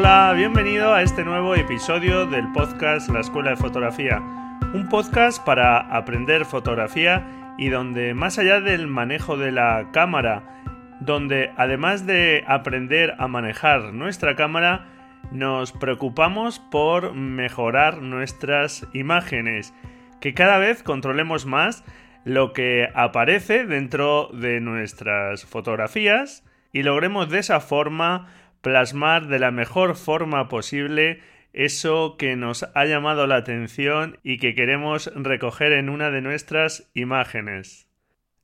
Hola, bienvenido a este nuevo episodio del podcast La Escuela de Fotografía. Un podcast para aprender fotografía y donde más allá del manejo de la cámara, donde además de aprender a manejar nuestra cámara, nos preocupamos por mejorar nuestras imágenes, que cada vez controlemos más lo que aparece dentro de nuestras fotografías y logremos de esa forma plasmar de la mejor forma posible eso que nos ha llamado la atención y que queremos recoger en una de nuestras imágenes.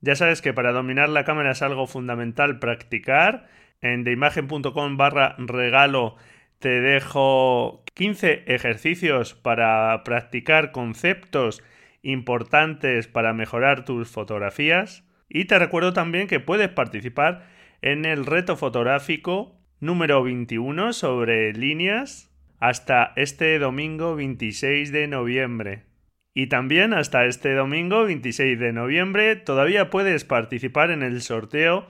Ya sabes que para dominar la cámara es algo fundamental practicar. En deimagen.com barra regalo te dejo 15 ejercicios para practicar conceptos importantes para mejorar tus fotografías. Y te recuerdo también que puedes participar en el reto fotográfico número 21 sobre líneas hasta este domingo 26 de noviembre. Y también hasta este domingo 26 de noviembre todavía puedes participar en el sorteo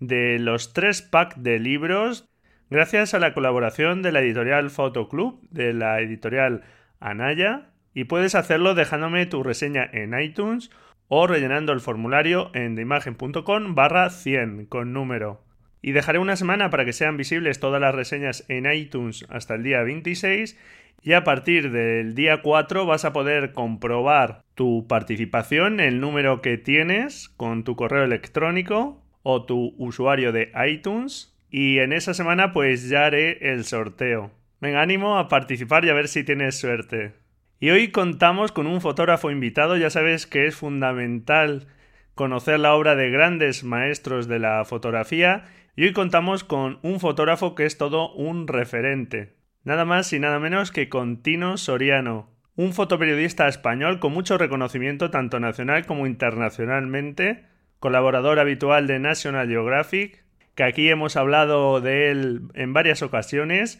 de los tres packs de libros gracias a la colaboración de la editorial Fotoclub, de la editorial Anaya, y puedes hacerlo dejándome tu reseña en iTunes o rellenando el formulario en deimagen.com barra 100 con número. Y dejaré una semana para que sean visibles todas las reseñas en iTunes hasta el día 26 y a partir del día 4 vas a poder comprobar tu participación, el número que tienes con tu correo electrónico o tu usuario de iTunes y en esa semana pues ya haré el sorteo. Venga, ánimo a participar y a ver si tienes suerte. Y hoy contamos con un fotógrafo invitado, ya sabes que es fundamental conocer la obra de grandes maestros de la fotografía y hoy contamos con un fotógrafo que es todo un referente. Nada más y nada menos que con Tino Soriano, un fotoperiodista español con mucho reconocimiento tanto nacional como internacionalmente, colaborador habitual de National Geographic, que aquí hemos hablado de él en varias ocasiones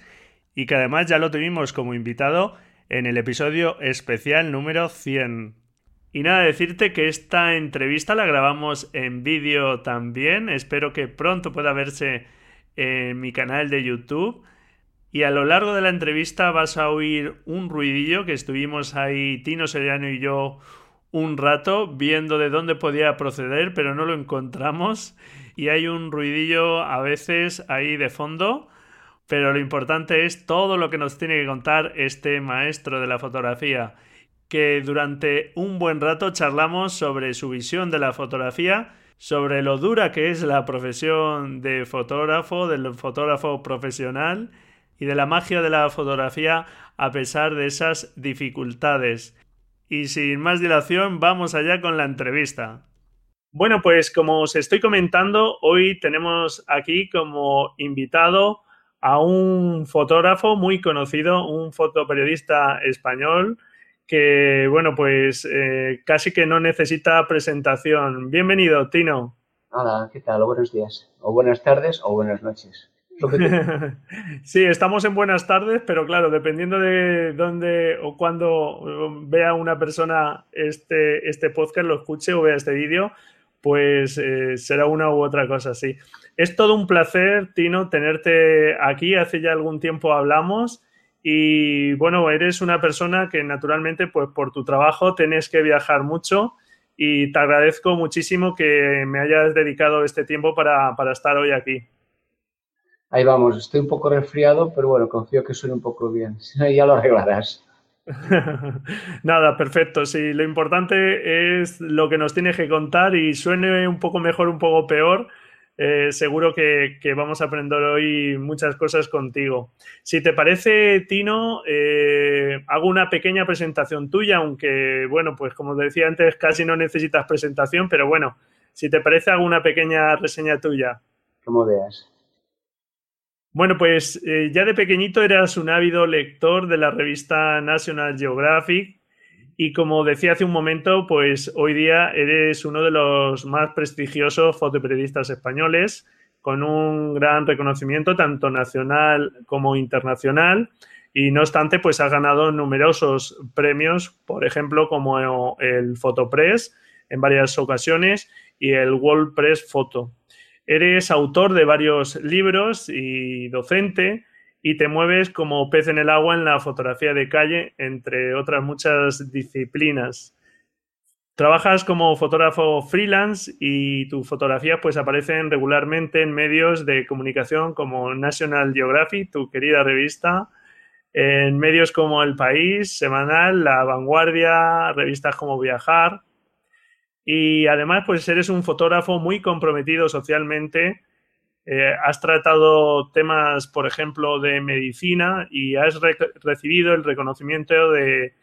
y que además ya lo tuvimos como invitado en el episodio especial número 100. Y nada, decirte que esta entrevista la grabamos en vídeo también. Espero que pronto pueda verse en mi canal de YouTube. Y a lo largo de la entrevista vas a oír un ruidillo que estuvimos ahí, Tino Seriano y yo, un rato viendo de dónde podía proceder, pero no lo encontramos. Y hay un ruidillo a veces ahí de fondo. Pero lo importante es todo lo que nos tiene que contar este maestro de la fotografía que durante un buen rato charlamos sobre su visión de la fotografía, sobre lo dura que es la profesión de fotógrafo, del fotógrafo profesional y de la magia de la fotografía a pesar de esas dificultades. Y sin más dilación, vamos allá con la entrevista. Bueno, pues como os estoy comentando, hoy tenemos aquí como invitado a un fotógrafo muy conocido, un fotoperiodista español, que, bueno, pues eh, casi que no necesita presentación. Bienvenido, Tino. Hola, ¿qué tal? Buenos días, o buenas tardes, o buenas noches. sí, estamos en buenas tardes, pero claro, dependiendo de dónde o cuándo vea una persona este, este podcast, lo escuche o vea este vídeo, pues eh, será una u otra cosa así. Es todo un placer, Tino, tenerte aquí. Hace ya algún tiempo hablamos y bueno, eres una persona que naturalmente, pues por tu trabajo tenés que viajar mucho y te agradezco muchísimo que me hayas dedicado este tiempo para, estar hoy aquí. Ahí vamos, estoy un poco resfriado, pero bueno, confío que suene un poco bien. Si no, ya lo arreglarás. Nada, perfecto. Sí, lo importante es lo que nos tienes que contar y suene un poco mejor, un poco peor. Eh, seguro que, vamos a aprender hoy muchas cosas contigo. Si te parece, Tino, eh, hago una pequeña presentación tuya, aunque, bueno, pues como decía antes, casi no necesitas presentación, pero bueno, si te parece, hago una pequeña reseña tuya. Como veas. Bueno, pues eh, ya de pequeñito eras un ávido lector de la revista National Geographic y como decía hace un momento, pues hoy día eres uno de los más prestigiosos fotoperiodistas españoles, con un gran reconocimiento tanto nacional como internacional. Y no obstante, pues has ganado numerosos premios, por ejemplo, como el Fotopress en varias ocasiones y el World Press Photo. Eres autor de varios libros y docente y te mueves como pez en el agua en la fotografía de calle, entre otras muchas disciplinas. Trabajas como fotógrafo freelance y tus fotografías pues aparecen regularmente en medios de comunicación como National Geographic, tu querida revista, en medios como El País, Semanal, La Vanguardia, revistas como Viajar. Y además pues eres un fotógrafo muy comprometido socialmente eh, has tratado temas, por ejemplo, de medicina y has recibido el reconocimiento de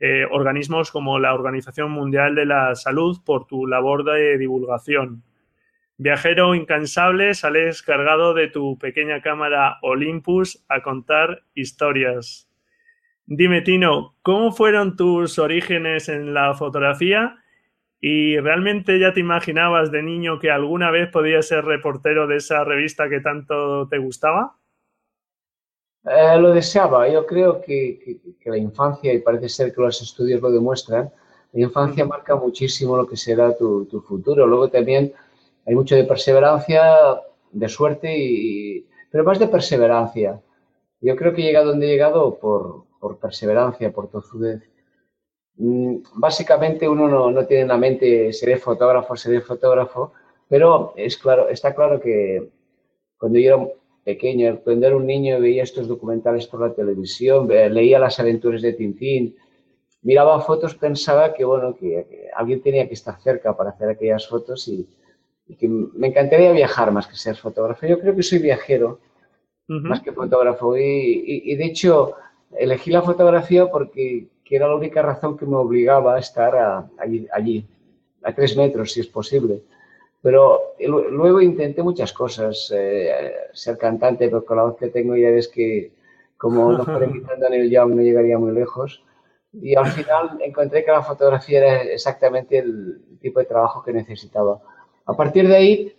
eh, organismos como la Organización Mundial de la Salud por tu labor de divulgación. Viajero incansable, sales cargado de tu pequeña cámara Olympus a contar historias. Dime, Tino, ¿cómo fueron tus orígenes en la fotografía ¿Y realmente ya te imaginabas de niño que alguna vez podías ser reportero de esa revista que tanto te gustaba? Eh, lo deseaba. Yo creo que, la infancia, y parece ser que los estudios lo demuestran, la infancia marca muchísimo lo que será tu, futuro. Luego también hay mucho de perseverancia, de suerte, y, pero más de perseverancia. Yo creo que he llegado donde he llegado por, por perseverancia, por tozudez. Mm, básicamente uno no, tiene en la mente seré fotógrafo, seré fotógrafo, pero es claro, está claro que cuando yo era pequeño, cuando era un niño veía estos documentales por la televisión, leía las aventuras de Tintín, miraba fotos, pensaba que bueno, que, alguien tenía que estar cerca para hacer aquellas fotos y, que me encantaría viajar más que ser fotógrafo. Yo creo que soy viajero más que fotógrafo y de hecho elegí la fotografía porque que era la única razón que me obligaba a estar allí, a tres metros, si es posible. Pero luego intenté muchas cosas, eh, ser cantante, pero con la voz que tengo ya ves que como no fuera imitando en el Young no llegaría muy lejos. Y al final encontré que la fotografía era exactamente el tipo de trabajo que necesitaba. A partir de ahí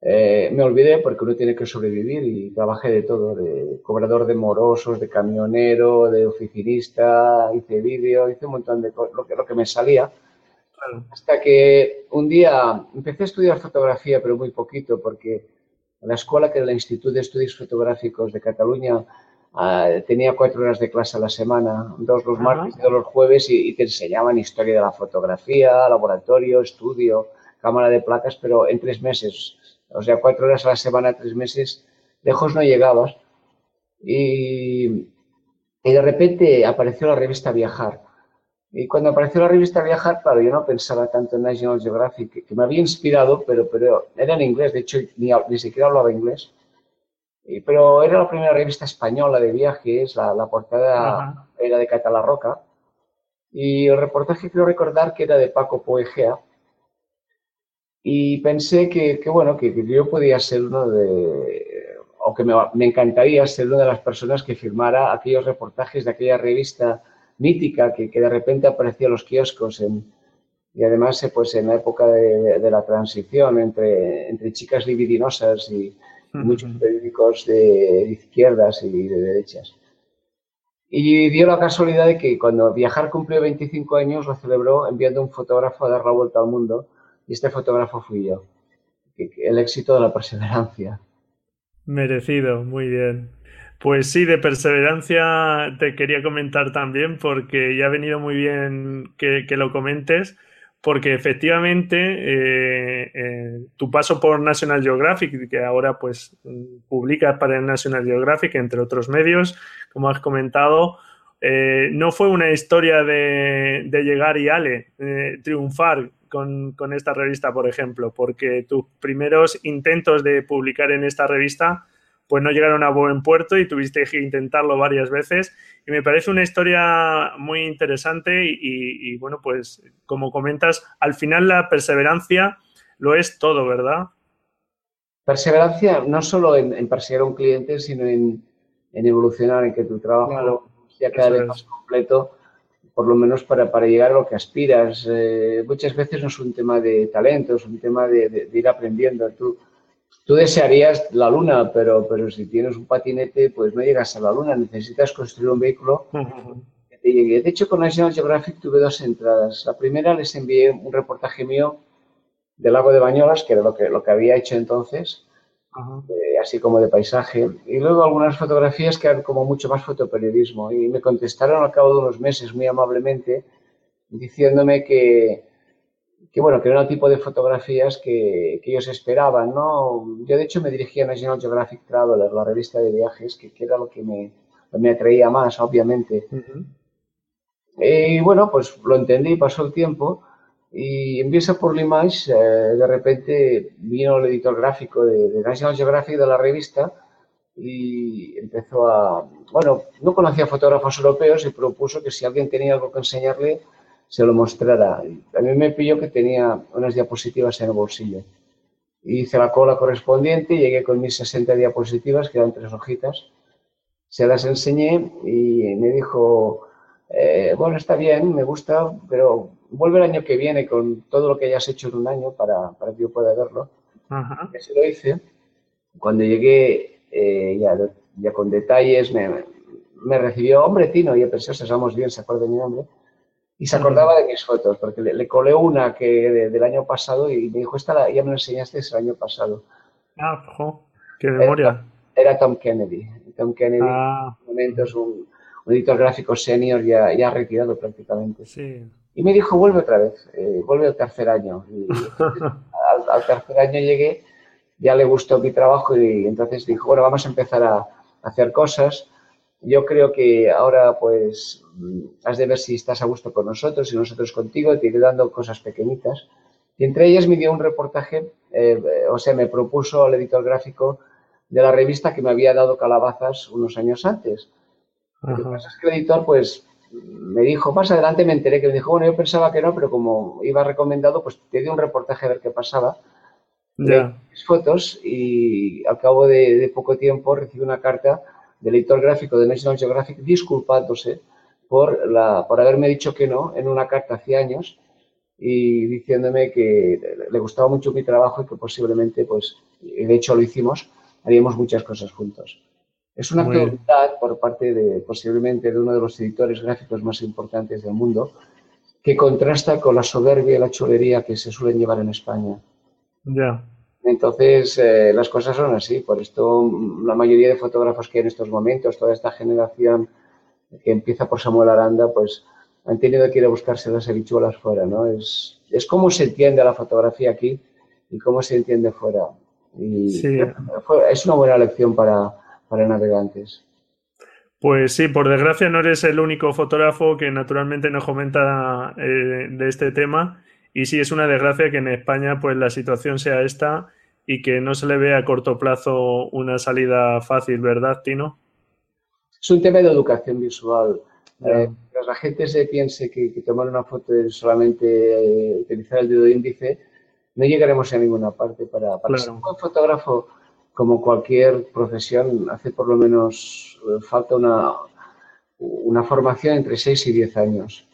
eh, me olvidé porque uno tiene que sobrevivir y trabajé de todo, de cobrador de morosos, de camionero, de oficinista, hice vídeo, hice un montón de cosas, lo que, lo que me salía. Hasta que un día empecé a estudiar fotografía, pero muy poquito, porque la escuela, que era el Instituto de Estudios Fotográficos de Cataluña, ah, tenía cuatro horas de clase a la semana, dos los martes y dos los jueves, y, y te enseñaban historia de la fotografía, laboratorio, estudio, cámara de placas, pero en tres meses o sea, cuatro horas a la semana, tres meses, lejos no llegabas. Y, de repente apareció la revista Viajar. Y cuando apareció la revista Viajar, claro, yo no pensaba tanto en National Geographic, que, me había inspirado, pero, pero era en inglés, de hecho ni, ni siquiera hablaba inglés. pero era la primera revista española de viajes, la, la portada era de Catalarroca. Y el reportaje quiero recordar que era de Paco Poegea, y pensé que, bueno, que, yo podía ser uno de, o que me, encantaría ser una de las personas que firmara aquellos reportajes de aquella revista mítica que, de repente aparecía en los kioscos y además eh, pues en la época de, la transición entre, entre chicas libidinosas y, muchos periódicos de izquierdas y de derechas. Y dio la casualidad de que cuando Viajar cumplió 25 años lo celebró enviando un fotógrafo a dar la vuelta al mundo y este fotógrafo fui yo. El éxito de la perseverancia. Merecido, muy bien. Pues sí, de perseverancia te quería comentar también porque ya ha venido muy bien que, lo comentes porque efectivamente eh, eh, tu paso por National Geographic, que ahora pues publicas para el National Geographic, entre otros medios, como has comentado, eh, no fue una historia de, llegar y ale, triunfar, con, con, esta revista, por ejemplo? Porque tus primeros intentos de publicar en esta revista pues no llegaron a buen puerto y tuviste que intentarlo varias veces. Y me parece una historia muy interesante y, bueno, pues como comentas, al final la perseverancia lo es todo, ¿verdad? Perseverancia no solo en, perseguir a un cliente, sino en, evolucionar, en que tu trabajo sea cada vez más completo, por lo menos para, para, llegar a lo que aspiras. Eh, muchas veces no es un tema de talento, es un tema de, de ir aprendiendo. Tú, Tú desearías la luna, pero, pero si tienes un patinete, pues no llegas a la luna. Necesitas construir un vehículo que te llegue. De hecho, con National Geographic tuve dos entradas. La primera les envié un reportaje mío del lago de Bañolas, que era lo que, lo que había hecho entonces, eh, así como de paisaje. Y luego algunas fotografías que eran como mucho más fotoperiodismo. Y me contestaron al cabo de unos meses muy amablemente diciéndome que, que bueno, que era el tipo de fotografías que, que, ellos esperaban, ¿no? Yo de hecho me dirigía a National Geographic Traveler, la revista de viajes, que, que era lo que me, me, atraía más, obviamente. Y bueno, pues lo entendí, pasó el tiempo y empieza por Limage, eh, de repente vino el editor gráfico de, de, National Geographic de la revista y empezó a, bueno, no conocía fotógrafos europeos y propuso que si alguien tenía algo que enseñarle, se lo mostrara. A mí me pilló que tenía unas diapositivas en el bolsillo. Hice la cola correspondiente, llegué con mis 60 diapositivas, que eran tres hojitas, se las enseñé y me dijo, eh, bueno, está bien, me gusta, pero vuelve el año que viene con todo lo que hayas hecho en un año para, para que yo pueda verlo. Y así lo hice. Cuando llegué, eh, ya, ya con detalles, me, me recibió, hombre, Tino, y yo pensé, estamos bien, se acuerda de mi nombre y se acordaba de mis fotos, porque le, colé una que del año pasado y me dijo, esta ya me la enseñaste el año pasado. Ah, qué memoria. Era, Tom Kennedy. Tom Kennedy ah. en momento es un, editor gráfico senior ya, ya retirado prácticamente. Sí. Y me dijo, vuelve otra vez, eh, vuelve al tercer año. Y al, tercer año llegué, ya le gustó mi trabajo y entonces dijo, bueno, vamos a empezar a hacer cosas yo creo que ahora pues has de ver si estás a gusto con nosotros y nosotros contigo, te iré dando cosas pequeñitas. Y entre ellas me dio un reportaje, eh, o sea, me propuso el editor gráfico de la revista que me había dado calabazas unos años antes. Lo que pasa es que el editor, pues, me dijo, más adelante me enteré que me dijo, bueno, yo pensaba que no, pero como iba recomendado, pues te di un reportaje a ver qué pasaba. Ya. fotos y al cabo de, de poco tiempo recibí una carta del editor gráfico de National Geographic disculpándose por, la, por haberme dicho que no en una carta hace años y diciéndome que le gustaba mucho mi trabajo y que posiblemente, pues, de hecho lo hicimos, haríamos muchas cosas juntos. Es una actividad por parte de, posiblemente, de uno de los editores gráficos más importantes del mundo, que contrasta con la soberbia y la chulería que se suelen llevar en España. Ya. Entonces, eh, las cosas son así. Por esto, la mayoría de fotógrafos que hay en estos momentos, toda esta generación que empieza por Samuel Aranda, pues han tenido que ir a buscarse las habichuelas fuera, ¿no? Es, es cómo se entiende la fotografía aquí y cómo se entiende fuera. Y sí. es una buena lección para, para navegantes. Pues sí, por desgracia no eres el único fotógrafo que naturalmente nos comenta eh, de este tema. Y sí, es una desgracia que en España pues la situación sea esta y que no se le ve a corto plazo una salida fácil, ¿verdad, Tino? Es un tema de educación visual. Eh, la gente se piense que, tomar una foto es solamente eh, utilizar el dedo índice, no llegaremos a ninguna parte. Para, para ser un buen fotógrafo, como cualquier profesión, hace por lo menos eh, falta una, una formación entre 6 y 10 años.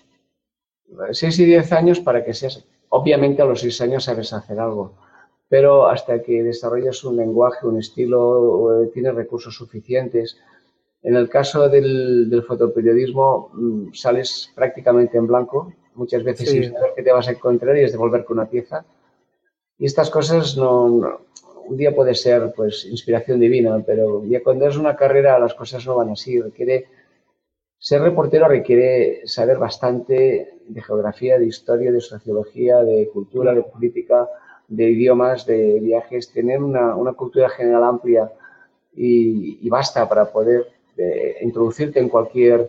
6 y 10 años para que seas, obviamente a los 6 años sabes hacer algo, pero hasta que desarrollas un lenguaje, un estilo, tienes recursos suficientes. En el caso del, fotoperiodismo mm, sales prácticamente en blanco, muchas veces sin saber qué te vas a encontrar y es devolver con una pieza. Y estas cosas no, un día puede ser pues inspiración divina, pero ya cuando es una carrera las cosas no van así, requiere ser reportero requiere saber bastante de geografía, de historia, de sociología, de cultura, de política, de idiomas, de viajes, tener una, cultura general amplia y, basta para poder eh, introducirte en cualquier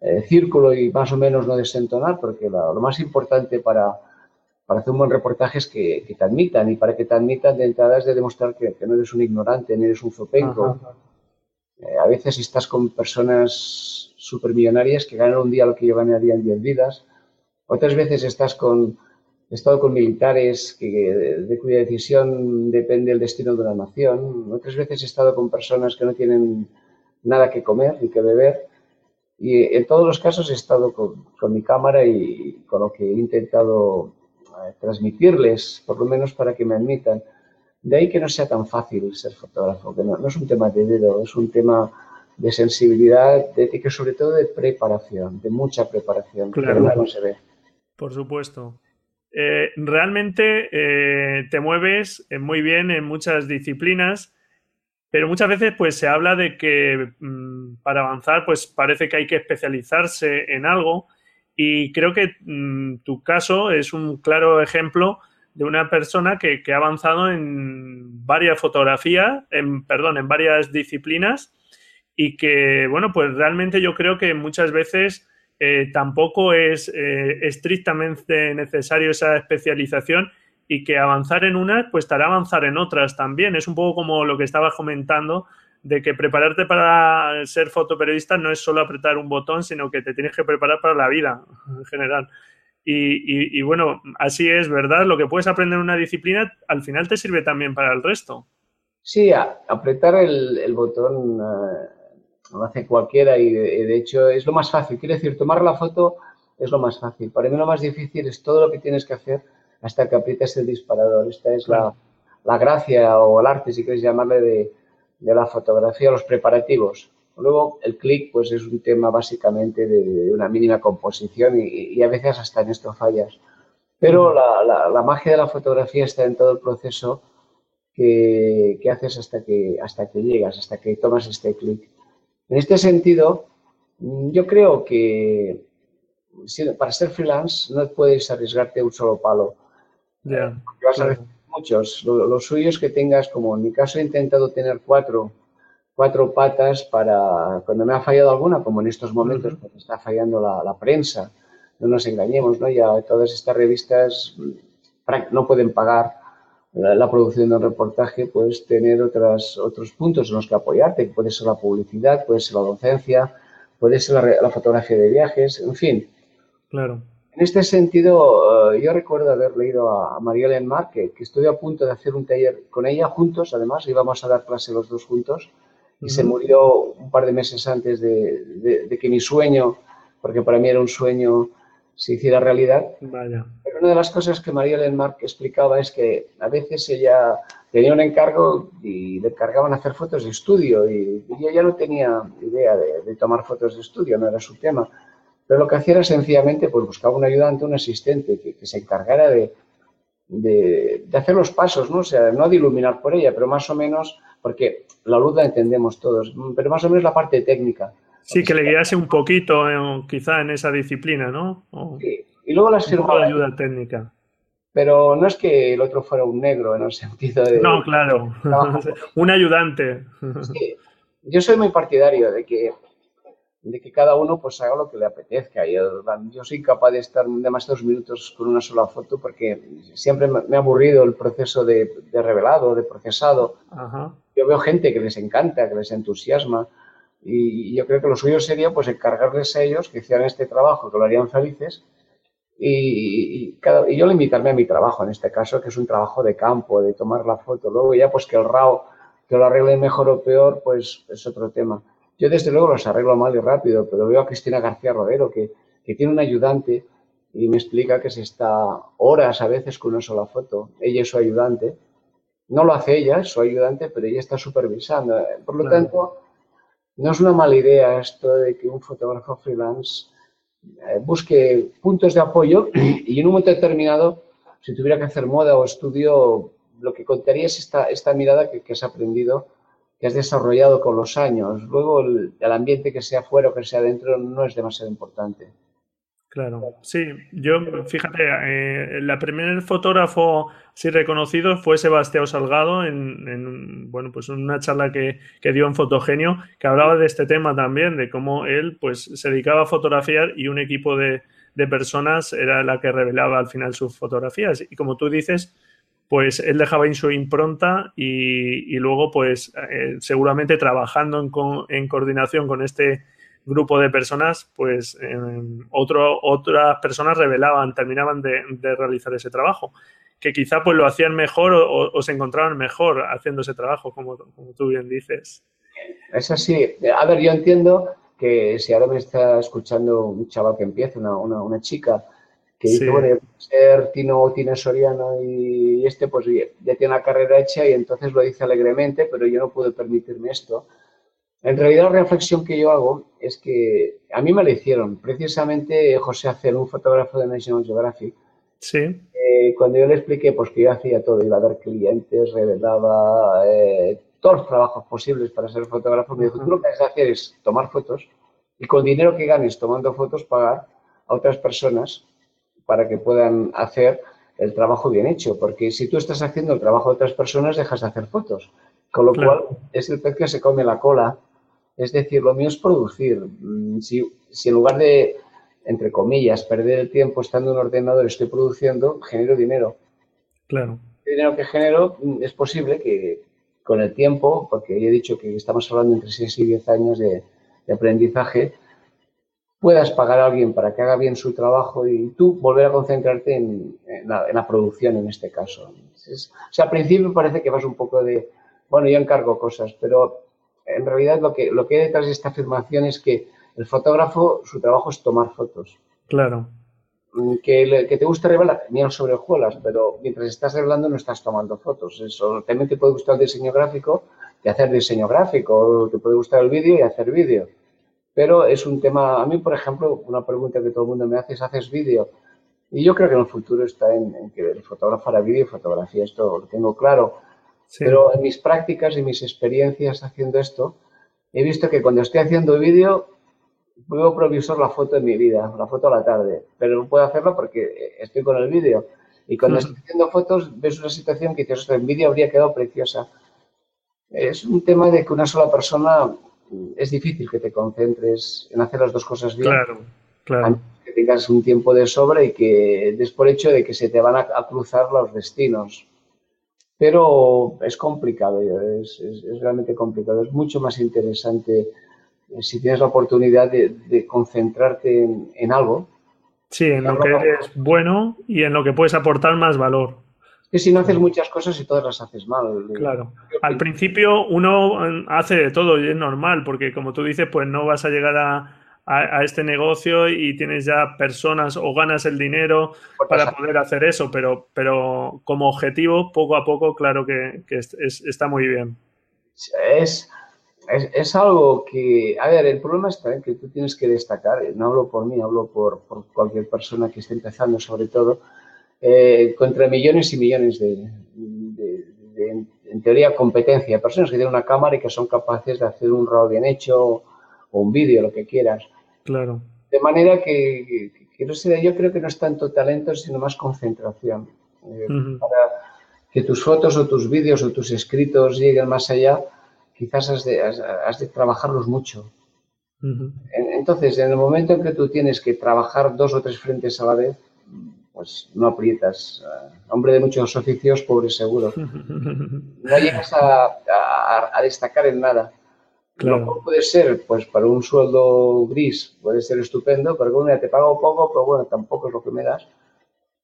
eh, círculo y más o menos no desentonar, porque lo más importante para, para hacer un buen reportaje es que, te admitan y para que te admitan de entrada es de demostrar que, no eres un ignorante, ni eres un zopenco. Eh, a veces estás con personas supermillonarias que ganan un día lo que yo ganaría en 10 vidas. Otras veces estás con, he estado con militares que, de, cuya decisión depende el destino de una nación. Otras veces he estado con personas que no tienen nada que comer ni que beber. Y en todos los casos he estado con, con mi cámara y con lo que he intentado transmitirles, por lo menos para que me admitan. De ahí que no sea tan fácil ser fotógrafo, que no, es un tema de dedo, es un tema de sensibilidad, de ética, sobre todo de preparación, de mucha preparación, claro. no se ve. Por supuesto. Eh, realmente eh, te mueves eh, muy bien en muchas disciplinas, pero muchas veces pues se habla de que mm, para avanzar pues parece que hay que especializarse en algo y creo que mm, tu caso es un claro ejemplo de una persona que, ha avanzado en varias fotografías, en, perdón, en varias disciplinas y que, bueno, pues realmente yo creo que muchas veces eh, tampoco es eh, estrictamente necesario esa especialización y que avanzar en unas, pues estará avanzar en otras también. Es un poco como lo que estabas comentando de que prepararte para ser fotoperiodista no es solo apretar un botón, sino que te tienes que preparar para la vida en general. Y, bueno, así es, ¿verdad? Lo que puedes aprender en una disciplina al final te sirve también para el resto. Sí, apretar el, botón eh, lo hace cualquiera y de, hecho es lo más fácil. Quiero decir, tomar la foto es lo más fácil. Para mí lo más difícil es todo lo que tienes que hacer hasta que aprietas el disparador. Esta es la, la gracia o el arte, si quieres llamarle, de, de la fotografía, los preparativos. Luego, el clic, pues es un tema básicamente de, una mínima composición y, a veces hasta en esto fallas. Pero la, magia de la fotografía está en todo el proceso que, haces hasta que, hasta que llegas, hasta que tomas este clic. En este sentido, yo creo que para ser freelance no puedes arriesgarte un solo palo. Ya muchos. Lo, suyo es que tengas, como en mi caso he intentado tener cuatro, cuatro patas para cuando me ha fallado alguna, como en estos momentos, porque está fallando la, prensa. No nos engañemos, ¿no? Ya todas estas revistas mm, no pueden pagar la, producción de un reportaje, puedes tener otras, otros puntos en los que apoyarte, puede ser la publicidad, puede ser la docencia, puede ser la, la fotografía de viajes, en fin. Claro. En este sentido, eh, yo recuerdo haber leído a María Ellen que, estuve a punto de hacer un taller con ella juntos, además, íbamos a dar clase los dos juntos, y se murió un par de meses antes de, que mi sueño, porque para mí era un sueño, se hiciera realidad. Pero una de las cosas que María Ellen explicaba es que a veces ella tenía un encargo y le encargaban hacer fotos de estudio y, ella ya no tenía idea de, de tomar fotos de estudio, no era su tema pero lo que hacía era sencillamente, pues buscaba un ayudante, un asistente que, se encargara de, de, hacer los pasos, ¿no? O sea, no de iluminar por ella, pero más o menos, porque la luz la entendemos todos, pero más o menos la parte técnica. Sí, que le guiase un poquito, quizá en esa disciplina, ¿no? Sí. Y luego las firmaba. la ayuda técnica. Pero no es que el otro fuera un negro en el sentido de. No, claro. un ayudante. Sí. Yo soy muy partidario de que de que cada uno pues haga lo que le apetezca. Yo, yo soy capaz de estar demasiados minutos con una sola foto porque siempre me ha aburrido el proceso de, revelado, de procesado. Yo veo gente que les encanta, que les entusiasma y, yo creo que lo suyo sería pues encargarles a ellos que hicieran este trabajo, que lo harían felices y, y, yo limitarme a mi trabajo en este caso, que es un trabajo de campo, de tomar la foto. Luego ya pues que el RAW, que lo arregle mejor o peor, pues es otro tema. Yo desde luego los arreglo mal y rápido, pero veo a Cristina García Rodero que, tiene un ayudante y me explica que se está horas a veces con una sola foto. Ella es su ayudante. No lo hace ella, es su ayudante, pero ella está supervisando. Por lo tanto, no es una mala idea esto de que un fotógrafo freelance eh, busque puntos de apoyo y en un momento determinado, si tuviera que hacer moda o estudio, lo que contaría es esta, esta mirada que, que has aprendido que has desarrollado con los años. Luego el, ambiente que sea fuera o que sea dentro no es demasiado importante. Claro, sí, yo, fíjate, eh, la primer fotógrafo sí reconocido fue Sebastián Salgado en, bueno, pues una charla que, dio en Fotogenio, que hablaba de este tema también, de cómo él pues se dedicaba a fotografiar y un equipo de, personas era la que revelaba al final sus fotografías. Y como tú dices, pues él dejaba en su impronta y, luego pues eh, seguramente trabajando en, en coordinación con este grupo de personas, pues otro, otras personas revelaban, terminaban de, realizar ese trabajo, que quizá pues lo hacían mejor o, se encontraban mejor haciendo ese trabajo, como, como, tú bien dices. Es así. A ver, yo entiendo que si ahora me está escuchando un chaval que empieza, una, una, chica, que dice, bueno, ser Tino, Tino Soriano y este, pues ya tiene una carrera hecha y entonces lo dice alegremente, pero yo no puedo permitirme esto en realidad la reflexión que yo hago es que a mí me lo hicieron, precisamente José Acer, un fotógrafo de National Geographic, sí. Eh, cuando yo le expliqué pues, que yo hacía todo, iba a ver clientes, revelaba eh, todos los trabajos posibles para ser fotógrafo, me dijo, tú lo que has de hacer es tomar fotos y con dinero que ganes tomando fotos pagar a otras personas para que puedan hacer el trabajo bien hecho, porque si tú estás haciendo el trabajo de otras personas dejas de hacer fotos, con lo cual es el pez que se come la cola es decir, lo mío es producir. Mm, si, en lugar de, entre comillas, perder el tiempo estando en un ordenador estoy produciendo, genero dinero. Claro. El dinero que genero mm, es posible que con el tiempo, porque he dicho que estamos hablando entre 6 y 10 años de, aprendizaje, puedas pagar a alguien para que haga bien su trabajo y tú volver a concentrarte en, la, producción en este caso. o sea, al principio parece que vas un poco de, bueno, yo encargo cosas, pero en realidad lo que, lo que hay detrás de esta afirmación es que el fotógrafo, su trabajo es tomar fotos. Claro. Mm, que, que te guste revelar, miel sobre hojuelas, pero mientras estás revelando no estás tomando fotos. Eso también te puede gustar el diseño gráfico y hacer diseño gráfico, te puede gustar el vídeo y hacer vídeo. Pero es un tema, a mí, por ejemplo, una pregunta que todo el mundo me hace es, ¿haces vídeo? Y yo creo que en el futuro está en, en que el fotógrafo hará vídeo y fotografía, esto lo tengo claro. Pero en mis prácticas y mis experiencias haciendo esto, he visto que cuando estoy haciendo vídeo, puedo provisor la foto de mi vida, la foto a la tarde, pero no puedo hacerlo porque estoy con el vídeo. Y cuando estoy haciendo fotos, ves una situación que dices, en vídeo habría quedado preciosa. Es un tema de que una sola persona es difícil que te concentres en hacer las dos cosas bien. Claro, claro. Que tengas un tiempo de sobra y que des por hecho de que se te van a cruzar los destinos pero es complicado, es, realmente complicado. Es mucho más interesante eh, si tienes la oportunidad de, concentrarte en, algo. Sí, en lo que eres bueno y en lo que puedes aportar más valor. Es que si no haces muchas cosas y todas las haces mal. Claro. Al principio uno hace de todo y es normal, porque como tú dices, pues no vas a llegar a, a, este negocio y tienes ya personas o ganas el dinero para poder hacer eso, pero, pero como objetivo, poco a poco, claro que, está muy bien. Es, es, algo que, a ver, el problema está en que tú tienes que destacar, no hablo por mí, hablo por, cualquier persona que esté empezando sobre todo, eh, contra millones y millones de, en teoría, competencia, personas que tienen una cámara y que son capaces de hacer un RAW bien hecho o un vídeo, lo que quieras. Claro. De manera que, no sé, yo creo que no es tanto talento, sino más concentración. Eh, para que tus fotos o tus vídeos o tus escritos lleguen más allá, quizás has de, has, de trabajarlos mucho. Entonces, en el momento en que tú tienes que trabajar dos o tres frentes a la vez, pues no aprietas. hombre de muchos oficios, pobre seguro. No llegas a destacar en nada. Claro. puede ser, pues para un sueldo gris puede ser estupendo, pero bueno, te pago poco, pero bueno, tampoco es lo que me das.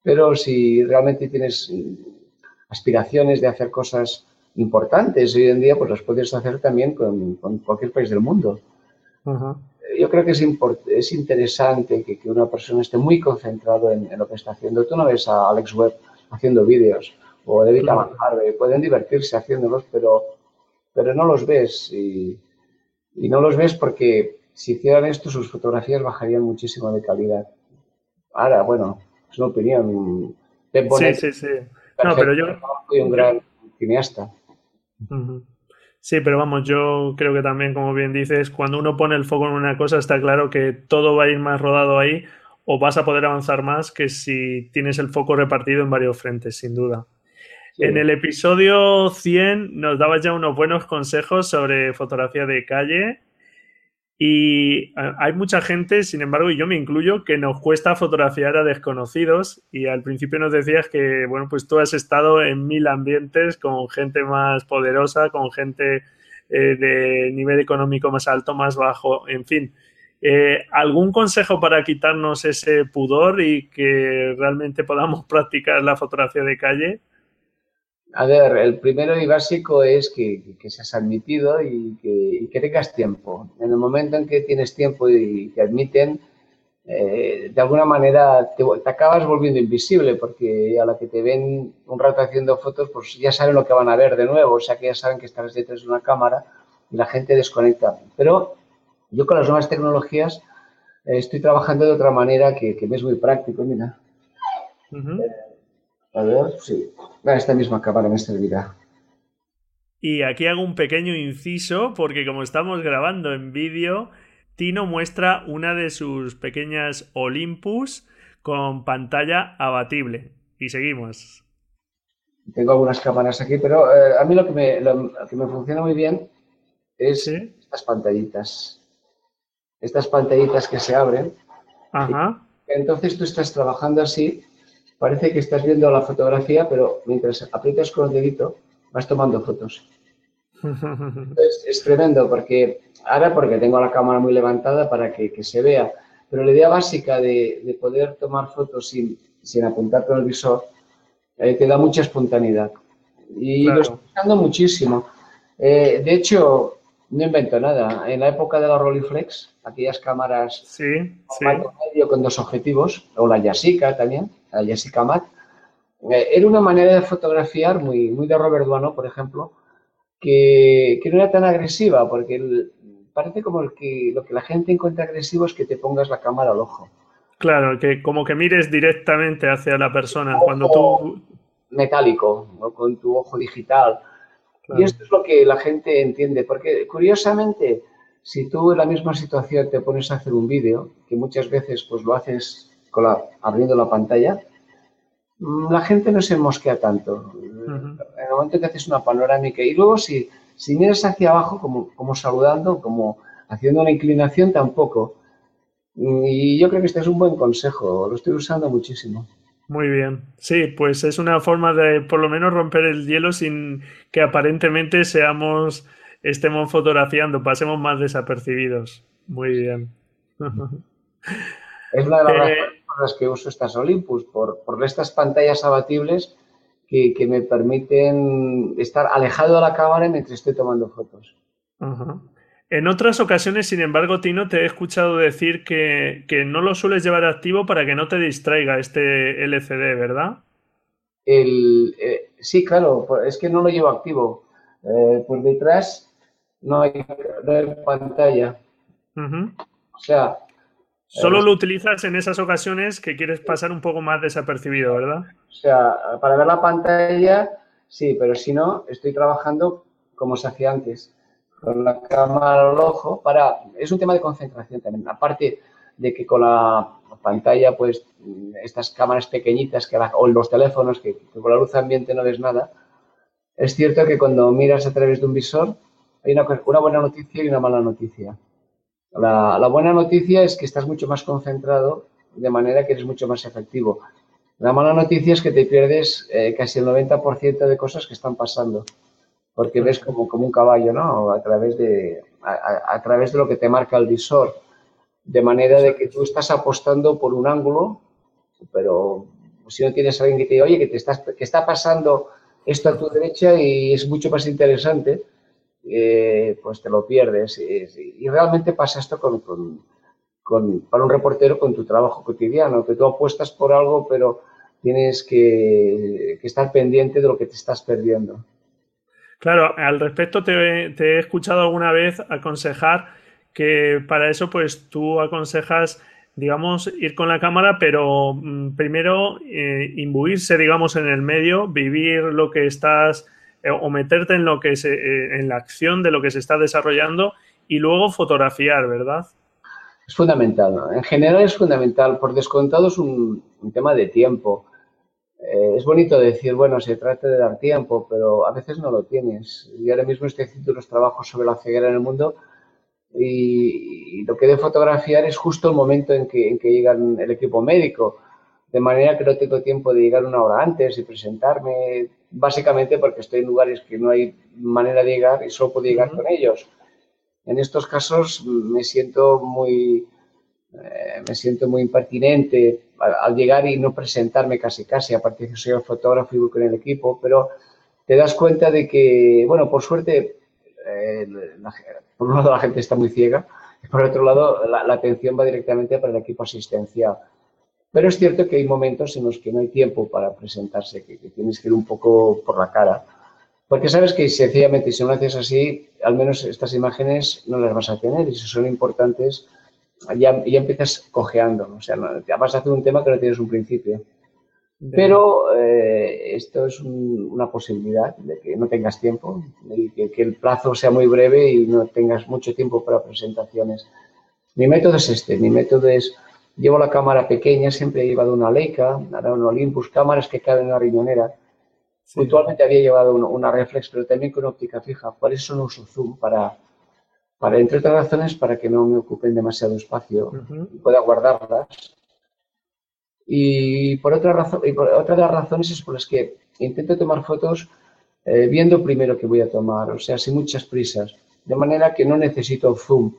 Pero si realmente tienes aspiraciones de hacer cosas importantes hoy en día, pues las puedes hacer también con, cualquier país del mundo. Yo creo que es, es interesante que, una persona esté muy concentrado en, lo que está haciendo. Tú no ves a Alex Webb haciendo vídeos o David claro. Harvey, pueden divertirse haciéndolos, pero, pero no los ves. Y, y no los ves porque si hicieran esto sus fotografías bajarían muchísimo de calidad. Ahora, bueno, es una opinión. sí, sí, sí. No, pero yo... Soy un gran cineasta. Sí, pero vamos, yo creo que también, como bien dices, cuando uno pone el foco en una cosa, está claro que todo va a ir más rodado ahí o vas a poder avanzar más que si tienes el foco repartido en varios frentes, sin duda. En el episodio 100 nos dabas ya unos buenos consejos sobre fotografía de calle y hay mucha gente, sin embargo, y yo me incluyo, que nos cuesta fotografiar a desconocidos. Y al principio nos decías que, bueno, pues tú has estado en mil ambientes con gente más poderosa, con gente eh, de nivel económico más alto, más bajo, en fin. Eh, ¿Algún consejo para quitarnos ese pudor y que realmente podamos practicar la fotografía de calle? A ver, el primero y básico es que, que seas admitido y que, tengas tiempo. En el momento en que tienes tiempo y te admiten, eh, de alguna manera te, acabas volviendo invisible porque a la que te ven un rato haciendo fotos, pues ya saben lo que van a ver de nuevo, o sea que ya saben que estás detrás de una cámara y la gente desconecta. Pero yo con las nuevas tecnologías eh, estoy trabajando de otra manera que, me es muy práctico, mira. A ver, sí. Esta misma cámara me servirá. Y aquí hago un pequeño inciso porque como estamos grabando en vídeo, Tino muestra una de sus pequeñas Olympus con pantalla abatible. Y seguimos. Tengo algunas cámaras aquí, pero eh, a mí lo que, me, que me funciona muy bien es estas pantallitas. Estas pantallitas que se abren. Ajá. Entonces tú estás trabajando así parece que estás viendo la fotografía, pero mientras aprietas con el dedito, vas tomando fotos. es, tremendo porque ahora porque tengo la cámara muy levantada para que, se vea, pero la idea básica de, poder tomar fotos sin, apuntar con el visor eh, te da mucha espontaneidad. Y lo estoy usando muchísimo. Eh, de hecho, no invento nada. En la época de la Rolleiflex, aquellas cámaras sí, medio con dos objetivos, o la Yasica también, la Jessica Matt, eh, era una manera de fotografiar muy, muy de Robert Duano, por ejemplo, que, no era tan agresiva, porque parece como el que, lo que la gente encuentra agresivo es que te pongas la cámara al ojo. Claro, que como que mires directamente hacia la persona cuando tú... Metálico, o con tu ojo digital. Y esto es lo que la gente entiende, porque curiosamente, si tú en la misma situación te pones a hacer un vídeo, que muchas veces pues lo haces abriendo la pantalla, mm, la gente no se mosquea tanto. En el momento que haces una panorámica y luego si, si miras hacia abajo como, como saludando, como haciendo una inclinación, tampoco. Y yo creo que este es un buen consejo, lo estoy usando muchísimo. Muy bien. Sí, pues es una forma de por lo menos romper el hielo sin que aparentemente seamos, estemos fotografiando, pasemos más desapercibidos. Muy bien. Es una de las eh, razones por las que uso estas Olympus, por, estas pantallas abatibles que, me permiten estar alejado de la cámara mientras estoy tomando fotos. En otras ocasiones, sin embargo, Tino, te he escuchado decir que, no lo sueles llevar activo para que no te distraiga este LCD, ¿verdad? El, eh, sí, claro, es que no lo llevo activo. Eh, por detrás no hay, pantalla. O sea, Solo lo utilizas en esas ocasiones que quieres pasar un poco más desapercibido, ¿verdad? O sea, para ver la pantalla, sí, pero si no, estoy trabajando como se hacía antes, con la cámara al ojo, para... Es un tema de concentración también. Aparte de que con la pantalla, pues, estas cámaras pequeñitas que o los teléfonos, que, con la luz ambiente no ves nada, es cierto que cuando miras a través de un visor, hay una, una buena noticia y una mala noticia. La, buena noticia es que estás mucho más concentrado, de manera que eres mucho más efectivo. La mala noticia es que te pierdes eh, casi el 90% de cosas que están pasando, porque ves como, como un caballo, ¿no? A través, de, a, través de lo que te marca el visor, de manera de que tú estás apostando por un ángulo, pero si no tienes a alguien que te diga, oye, que, te estás, que está pasando esto a tu derecha y es mucho más interesante, eh, pues te lo pierdes. Y, realmente pasa esto con, con, para un reportero con tu trabajo cotidiano, que tú apuestas por algo, pero tienes que, estar pendiente de lo que te estás perdiendo. Claro, al respecto te, he escuchado alguna vez aconsejar que para eso pues tú aconsejas digamos, ir con la cámara, pero mm, primero eh, imbuirse, digamos, en el medio, vivir lo que estás eh, o meterte en lo que se, eh, en la acción de lo que se está desarrollando y luego fotografiar, ¿verdad? es fundamental. En general es fundamental. Por descontado es un, tema de tiempo. Eh, es bonito decir, bueno, se trata de dar tiempo, pero a veces no lo tienes. Y ahora mismo estoy haciendo unos trabajos sobre la ceguera en el mundo y, lo que de fotografiar es justo el momento en que llega el equipo médico. De manera que no tengo tiempo de llegar una hora antes y presentarme, básicamente porque estoy en lugares que no hay manera de llegar y solo puedo llegar con ellos. En estos casos me siento muy, eh, me siento muy impertinente al, llegar y no presentarme casi casi, aparte de que soy el fotógrafo y voy con el equipo, pero te das cuenta de que, bueno, por suerte, eh, por un lado la gente está muy ciega y por otro lado la, atención va directamente para el equipo asistencial. Pero es cierto que hay momentos en los que no hay tiempo para presentarse, que, que tienes que ir un poco por la cara. Porque sabes que sencillamente si no lo haces así, al menos estas imágenes no las vas a tener y si son importantes, ya, ya empiezas cojeando. O sea, ya vas a hacer un tema que no tienes un principio. Pero eh, esto es una posibilidad de que no tengas tiempo y que, que, el plazo sea muy breve y no tengas mucho tiempo para presentaciones. Mi método es este. Mi método es, llevo la cámara pequeña, siempre he llevado una Leica, ahora un Olympus, cámaras que caben en la riñonera Puntualmente había llevado una reflex, pero también con óptica fija. Por eso no uso zoom, para, para entre otras razones, para que no me ocupen demasiado espacio y pueda guardarlas. Y por otra razón, y por otra de las razones es por las que intento tomar fotos eh, viendo primero que voy a tomar, o sea, sin muchas prisas, de manera que no necesito zoom.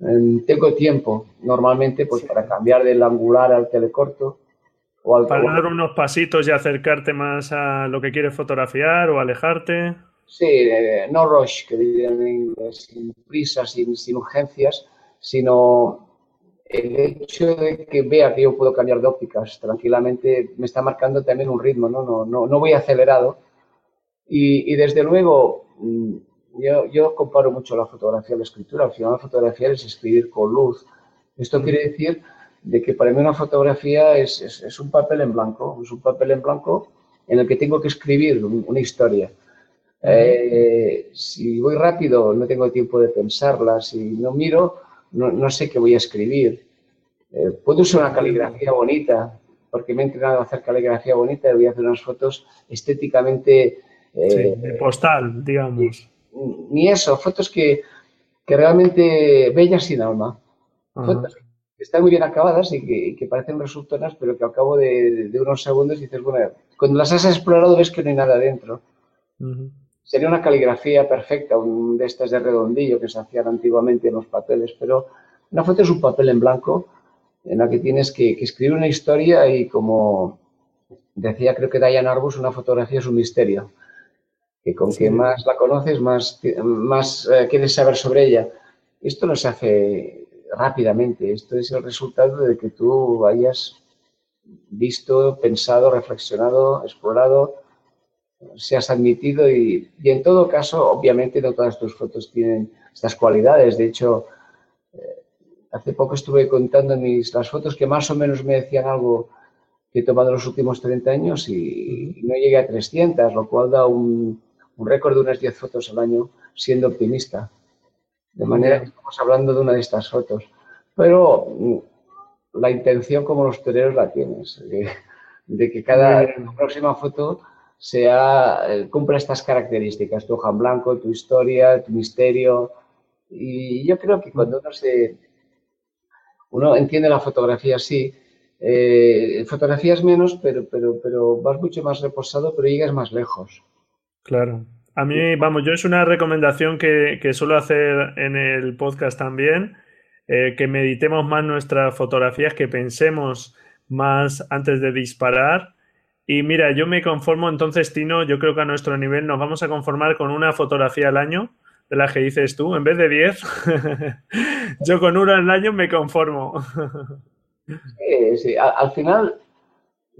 Em, tengo tiempo normalmente pues, para cambiar del angular al telecorto para dar unos pasitos y acercarte más a lo que quieres fotografiar o alejarte. Sí, eh, no rush, que dirían en inglés, sin prisas, sin, sin, urgencias, sino el hecho de que vea que yo puedo cambiar de ópticas tranquilamente me está marcando también un ritmo, no, no, no, no voy acelerado. Y, y desde luego, mm, yo, yo, comparo mucho la fotografía a la escritura. Al final, la fotografía es escribir con luz. Esto quiere decir de que para mí una fotografía es, es, un papel en blanco, es un papel en blanco en el que tengo que escribir una historia. Eh, si voy rápido, no tengo tiempo de pensarla. Si no miro, no, no sé qué voy a escribir. Eh, puedo usar una caligrafía bonita, porque me he entrenado a hacer caligrafía bonita y voy a hacer unas fotos estéticamente... Eh, de postal, digamos. Ni, eso, fotos que, que realmente bellas sin alma. Fotos están muy bien acabadas y que, parecen resultonas, pero que al cabo de, unos segundos dices, bueno, cuando las has explorado ves que no hay nada dentro. Sería una caligrafía perfecta, un de estas de redondillo que se hacían antiguamente en los papeles, pero una foto es un papel en blanco en la que tienes que, escribir una historia y como decía creo que Diane Arbus, una fotografía es un misterio, que con que más la conoces, más, más eh, quieres saber sobre ella. Esto no se hace rápidamente. Esto es el resultado de que tú hayas visto, pensado, reflexionado, explorado, seas admitido y, en todo caso, obviamente no todas tus fotos tienen estas cualidades. De hecho, eh, hace poco estuve contando mis, las fotos que más o menos me decían algo que he tomado en los últimos 30 años y, no llegué a 300, lo cual da un, un récord de unas 10 fotos al año siendo optimista. De manera que estamos hablando de una de estas fotos. Pero mm, la intención como los toreros la tienes, de, que cada próxima foto sea, eh, cumpla estas características, tu hoja en blanco, tu historia, tu misterio. Y yo creo que cuando uno se uno entiende la fotografía así, eh, fotografías menos, pero, pero, pero vas mucho más reposado, pero llegas más lejos. Claro. A mí, vamos, yo es una recomendación que, suelo hacer en el podcast también, eh, que meditemos más nuestras fotografías, que pensemos más antes de disparar. Y mira, yo me conformo entonces, Tino, yo creo que a nuestro nivel nos vamos a conformar con una fotografía al año, de la que dices tú, en vez de 10. yo con una al año me conformo. sí, sí. al final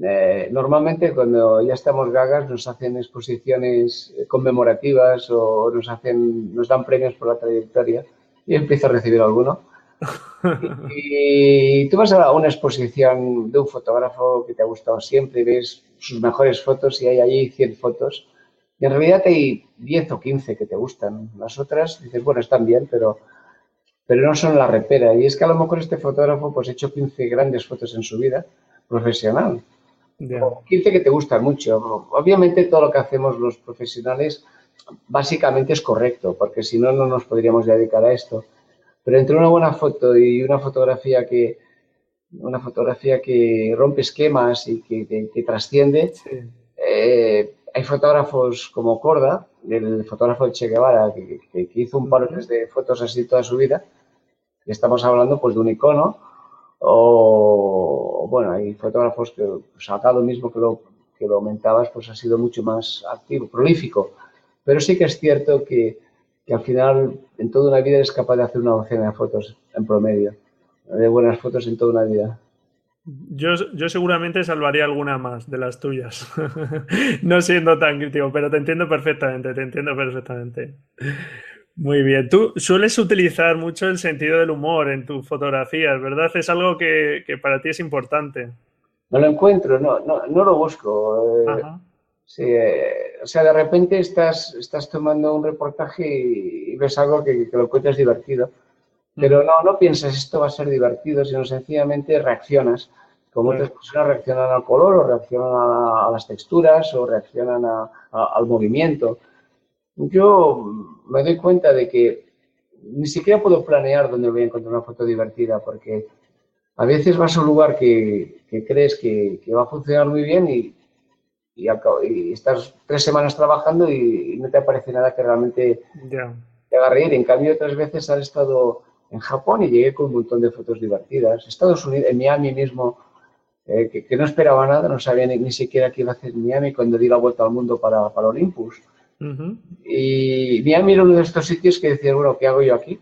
eh, normalmente cuando ya estamos gagas nos hacen exposiciones conmemorativas o nos hacen, nos dan premios por la trayectoria y empiezo a recibir alguno. y, tú vas a una exposición de un fotógrafo que te ha gustado siempre y ves sus mejores fotos y hay allí 100 fotos y en realidad hay 10 o 15 que te gustan. Las otras dices, bueno, están bien, pero, pero no son la repera. Y es que a lo mejor este fotógrafo pues ha hecho 15 grandes fotos en su vida profesional. 15 que te gustan mucho. Obviamente todo lo que hacemos los profesionales básicamente es correcto, porque si no, no nos podríamos dedicar a esto. Pero entre una buena foto y una fotografía que, una fotografía que rompe esquemas y que, trasciende, eh, hay fotógrafos como Corda, el fotógrafo de Che Guevara, que, hizo un par de fotos así toda su vida, y estamos hablando pues de un icono, o bueno, hay fotógrafos que, lo mismo que lo, que lo aumentabas, pues ha sido mucho más activo, prolífico, pero sí que es cierto que, que al final en toda una vida eres capaz de hacer una docena de fotos en promedio, de buenas fotos en toda una vida. Yo, yo, seguramente salvaría alguna más de las tuyas, no siendo tan crítico, pero te entiendo perfectamente, te entiendo perfectamente. Muy bien, tú sueles utilizar mucho el sentido del humor en tus fotografías, ¿verdad? Es algo que, para ti es importante. No lo encuentro, no, no, no lo busco. Eh, sí, eh, o sea, de repente estás, estás tomando un reportaje y, ves algo que, que, lo encuentras divertido, pero no, no piensas esto va a ser divertido, sino sencillamente reaccionas como otras personas reaccionan al color o reaccionan a, las texturas o reaccionan al movimiento. Yo me doy cuenta de que ni siquiera puedo planear dónde voy a encontrar una foto divertida porque a veces vas a un lugar que, crees que, va a funcionar muy bien y, y, estás tres semanas trabajando y, no te aparece nada que realmente te haga reír. En cambio, otras veces has estado en Japón y llegué con un montón de fotos divertidas. Estados Unidos, en Miami mismo, eh, que, no esperaba nada, no sabía ni, siquiera qué iba a hacer Miami cuando di la vuelta al mundo para, para Olympus. Y Miami era uno de estos sitios que decía, bueno, ¿qué hago yo aquí?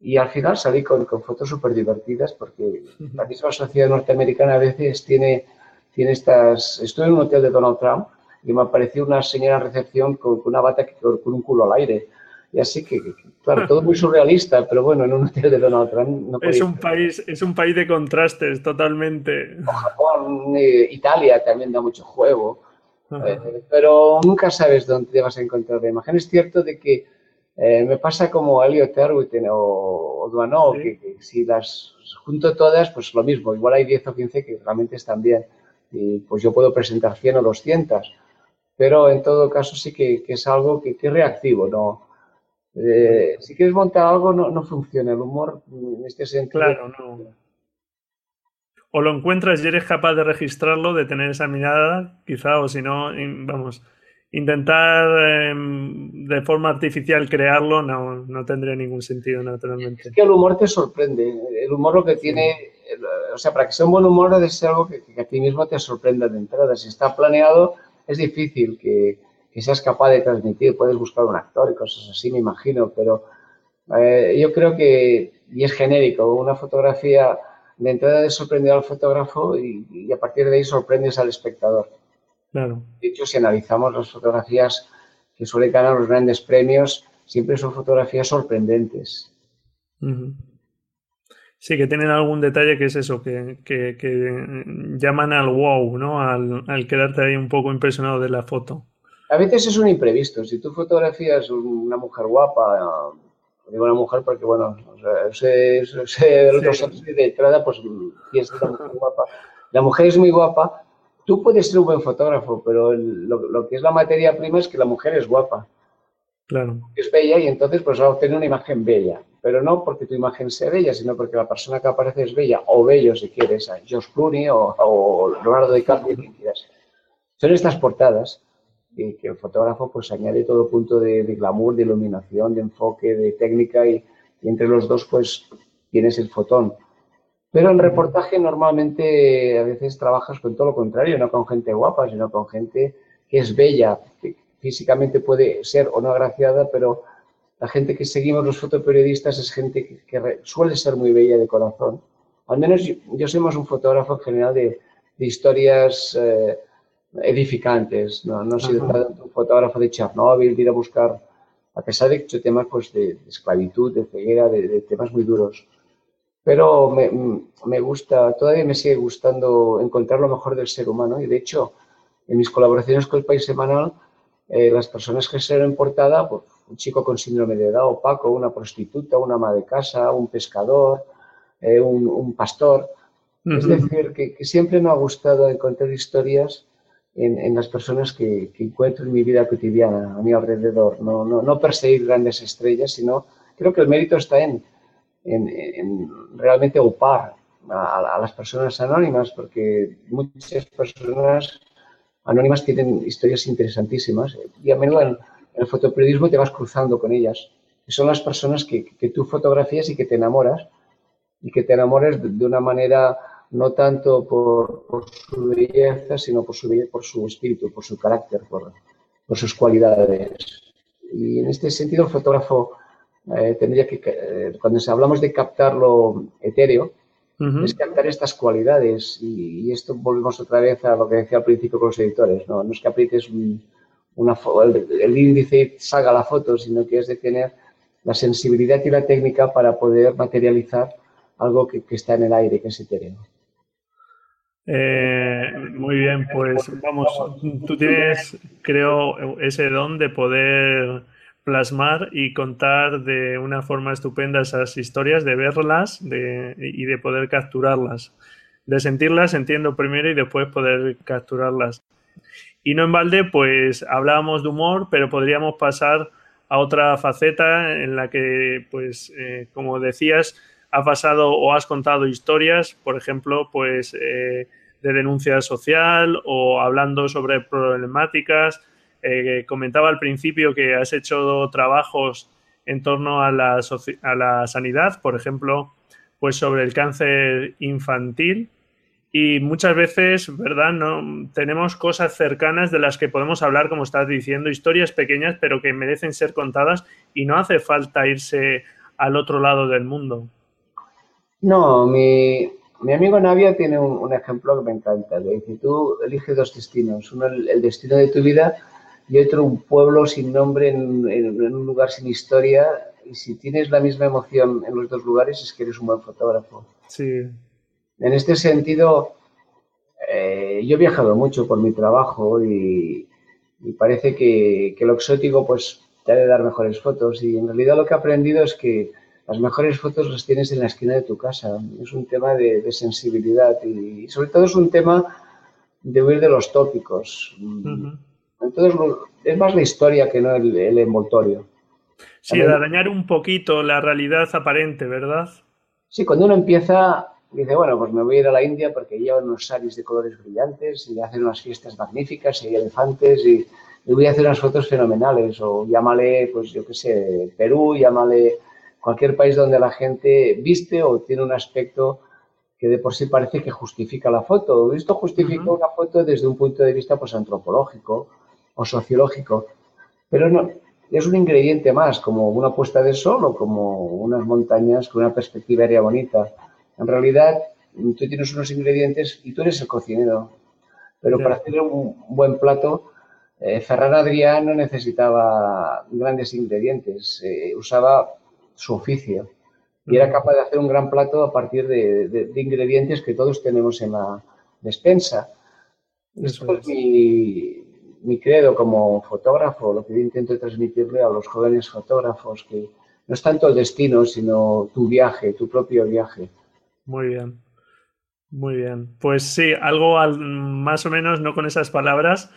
Y al final salí con, con fotos súper divertidas porque la misma sociedad norteamericana a veces tiene, tiene estas... Estuve en un hotel de Donald Trump y me apareció una señora en recepción con, una bata con un culo al aire. Y así que, claro, todo muy surrealista, pero bueno, en un hotel de Donald Trump no es un país Es un país de contrastes, totalmente. Japón, eh, Italia también da mucho juego, eh, pero nunca sabes dónde te vas a encontrar la imagen. Es cierto de que eh, me pasa como Elliot Erwin o, o que, si las junto todas, pues lo mismo, igual hay 10 o 15 que realmente están bien. Y pues yo puedo presentar 100 o 200, pero en todo caso sí que, es algo que, que es reactivo, ¿no? Eh, si quieres montar algo, no, no, funciona. El humor, en este sentido. Claro, no. O lo encuentras y eres capaz de registrarlo, de tener esa mirada, quizá, o si no, vamos, intentar em, de forma artificial crearlo no, no, tendría ningún sentido, naturalmente. Es que el humor te sorprende. El humor lo que tiene. O sea, para que sea un buen humor debe ser algo que, que a ti mismo te sorprenda de entrada. Si está planeado, es difícil que que seas capaz de transmitir. Puedes buscar un actor y cosas así, me imagino, pero eh, yo creo que, y es genérico, una fotografía de entrada de sorprender al fotógrafo y, a partir de ahí sorprendes al espectador. Claro. De hecho, si analizamos las fotografías que suelen ganar los grandes premios, siempre son fotografías sorprendentes. Sí, que tienen algún detalle que es eso, que, llaman al wow, ¿no? Al, al, quedarte ahí un poco impresionado de la foto. A veces es un imprevisto. Si tú fotografías una mujer guapa, digo una mujer porque, bueno, o sé, de entrada, pues piensas una mujer guapa. La mujer es muy guapa. Tú puedes ser un buen fotógrafo, pero lo, que es la materia prima es que la mujer es guapa. Claro. Es bella y entonces pues va a obtener una imagen bella. Pero no porque tu imagen sea bella, sino porque la persona que aparece es bella o bello si quieres, a Josh Clooney o, o Leonardo DiCaprio, quien quieras. Son estas portadas y que el fotógrafo pues añade todo punto de, glamour, de iluminación, de enfoque, de técnica y, entre los dos pues tienes el fotón. Pero en reportaje normalmente a veces trabajas con todo lo contrario, no con gente guapa, sino con gente que es bella, que físicamente puede ser o no agraciada, pero la gente que seguimos los fotoperiodistas es gente que, suele ser muy bella de corazón. Al menos yo, soy más un fotógrafo en general de, historias eh, edificantes. No, no he sido un fotógrafo de Chernóbil, de ir a buscar, a pesar de que temas pues, de, esclavitud, de ceguera, de, temas muy duros. Pero me, me, gusta, todavía me sigue gustando encontrar lo mejor del ser humano y de hecho en mis colaboraciones con el País Semanal eh, las personas que se en portada, pues, un chico con síndrome de edad opaco, una prostituta, una ama de casa, un pescador, eh, un, pastor. Es decir, que, siempre me ha gustado encontrar historias en, las personas que, encuentro en mi vida cotidiana, a mi alrededor. No, no, no perseguir grandes estrellas, sino creo que el mérito está en, en, realmente upar a, las personas anónimas, porque muchas personas anónimas tienen historias interesantísimas y a menudo en, el fotoperiodismo te vas cruzando con ellas. Que son las personas que, que, tú fotografías y que te enamoras y que te enamoras de, una manera no tanto por, por, su belleza, sino por su, por su espíritu, por su carácter, por, por sus cualidades. Y en este sentido el fotógrafo eh, tendría que, eh, cuando hablamos de captar lo etéreo, es captar estas cualidades y, esto volvemos otra vez a lo que decía al principio con los editores, no, no es que aprietes una, el, el, índice y salga la foto, sino que es de tener la sensibilidad y la técnica para poder materializar algo que, está en el aire, que es etéreo. Eh, muy bien, pues vamos, tú tienes, creo, ese don de poder plasmar y contar de una forma estupenda esas historias, de verlas y de poder capturarlas. De sentirlas entiendo primero y después poder capturarlas. Y no en balde, pues hablábamos de humor, pero podríamos pasar a otra faceta en la que, pues, eh, como decías, has pasado o has contado historias, por ejemplo, pues, eh, de denuncia social o hablando sobre problemáticas eh, comentaba al principio que has hecho trabajos en torno a la, sanidad, por ejemplo, pues sobre el cáncer infantil. Y muchas veces, ¿verdad? No, tenemos cosas cercanas de las que podemos hablar, como estás diciendo, historias pequeñas, pero que merecen ser contadas y no hace falta irse al otro lado del mundo. No, mi, amigo Navia tiene un, ejemplo que me encanta. Le dice, tú eliges dos destinos. Uno, el destino de tu vida y otro un pueblo sin nombre en, un lugar sin historia. Y si tienes la misma emoción en los dos lugares es que eres un buen fotógrafo. Sí. En este sentido, eh, yo he viajado mucho por mi trabajo y, parece que, lo exótico pues te ha de dar mejores fotos y en realidad lo que he aprendido es que las mejores fotos las tienes en la esquina de tu casa. Es un tema de, sensibilidad y, sobre todo es un tema de huir de los tópicos. Entonces, es más la historia que no el, envoltorio. Sí, de dañar un poquito la realidad aparente, ¿verdad? Sí, cuando uno empieza, dice, bueno, pues me voy a ir a la India porque llevan unos saris de colores brillantes y hacen unas fiestas magníficas y hay elefantes y, voy a hacer unas fotos fenomenales. O llámale, pues yo qué sé, Perú, llámale cualquier país donde la gente viste o tiene un aspecto que de por sí parece que justifica la foto. Esto justifica una foto desde un punto de vista pues antropológico o sociológico, pero no, es un ingrediente más, como una puesta de sol o como unas montañas con una perspectiva aérea bonita. En realidad, tú tienes unos ingredientes y tú eres el cocinero, pero para hacer un buen plato, eh, Ferran Adrià no necesitaba grandes ingredientes, eh, usaba su oficio y era capaz de hacer un gran plato a partir de, ingredientes que todos tenemos en la despensa. Esto es mi, mi credo como fotógrafo, lo que yo intento transmitirle a los jóvenes fotógrafos, que no es tanto el destino, sino tu viaje, tu propio viaje. Muy bien, muy bien. Pues sí, algo más o menos, no con esas palabras,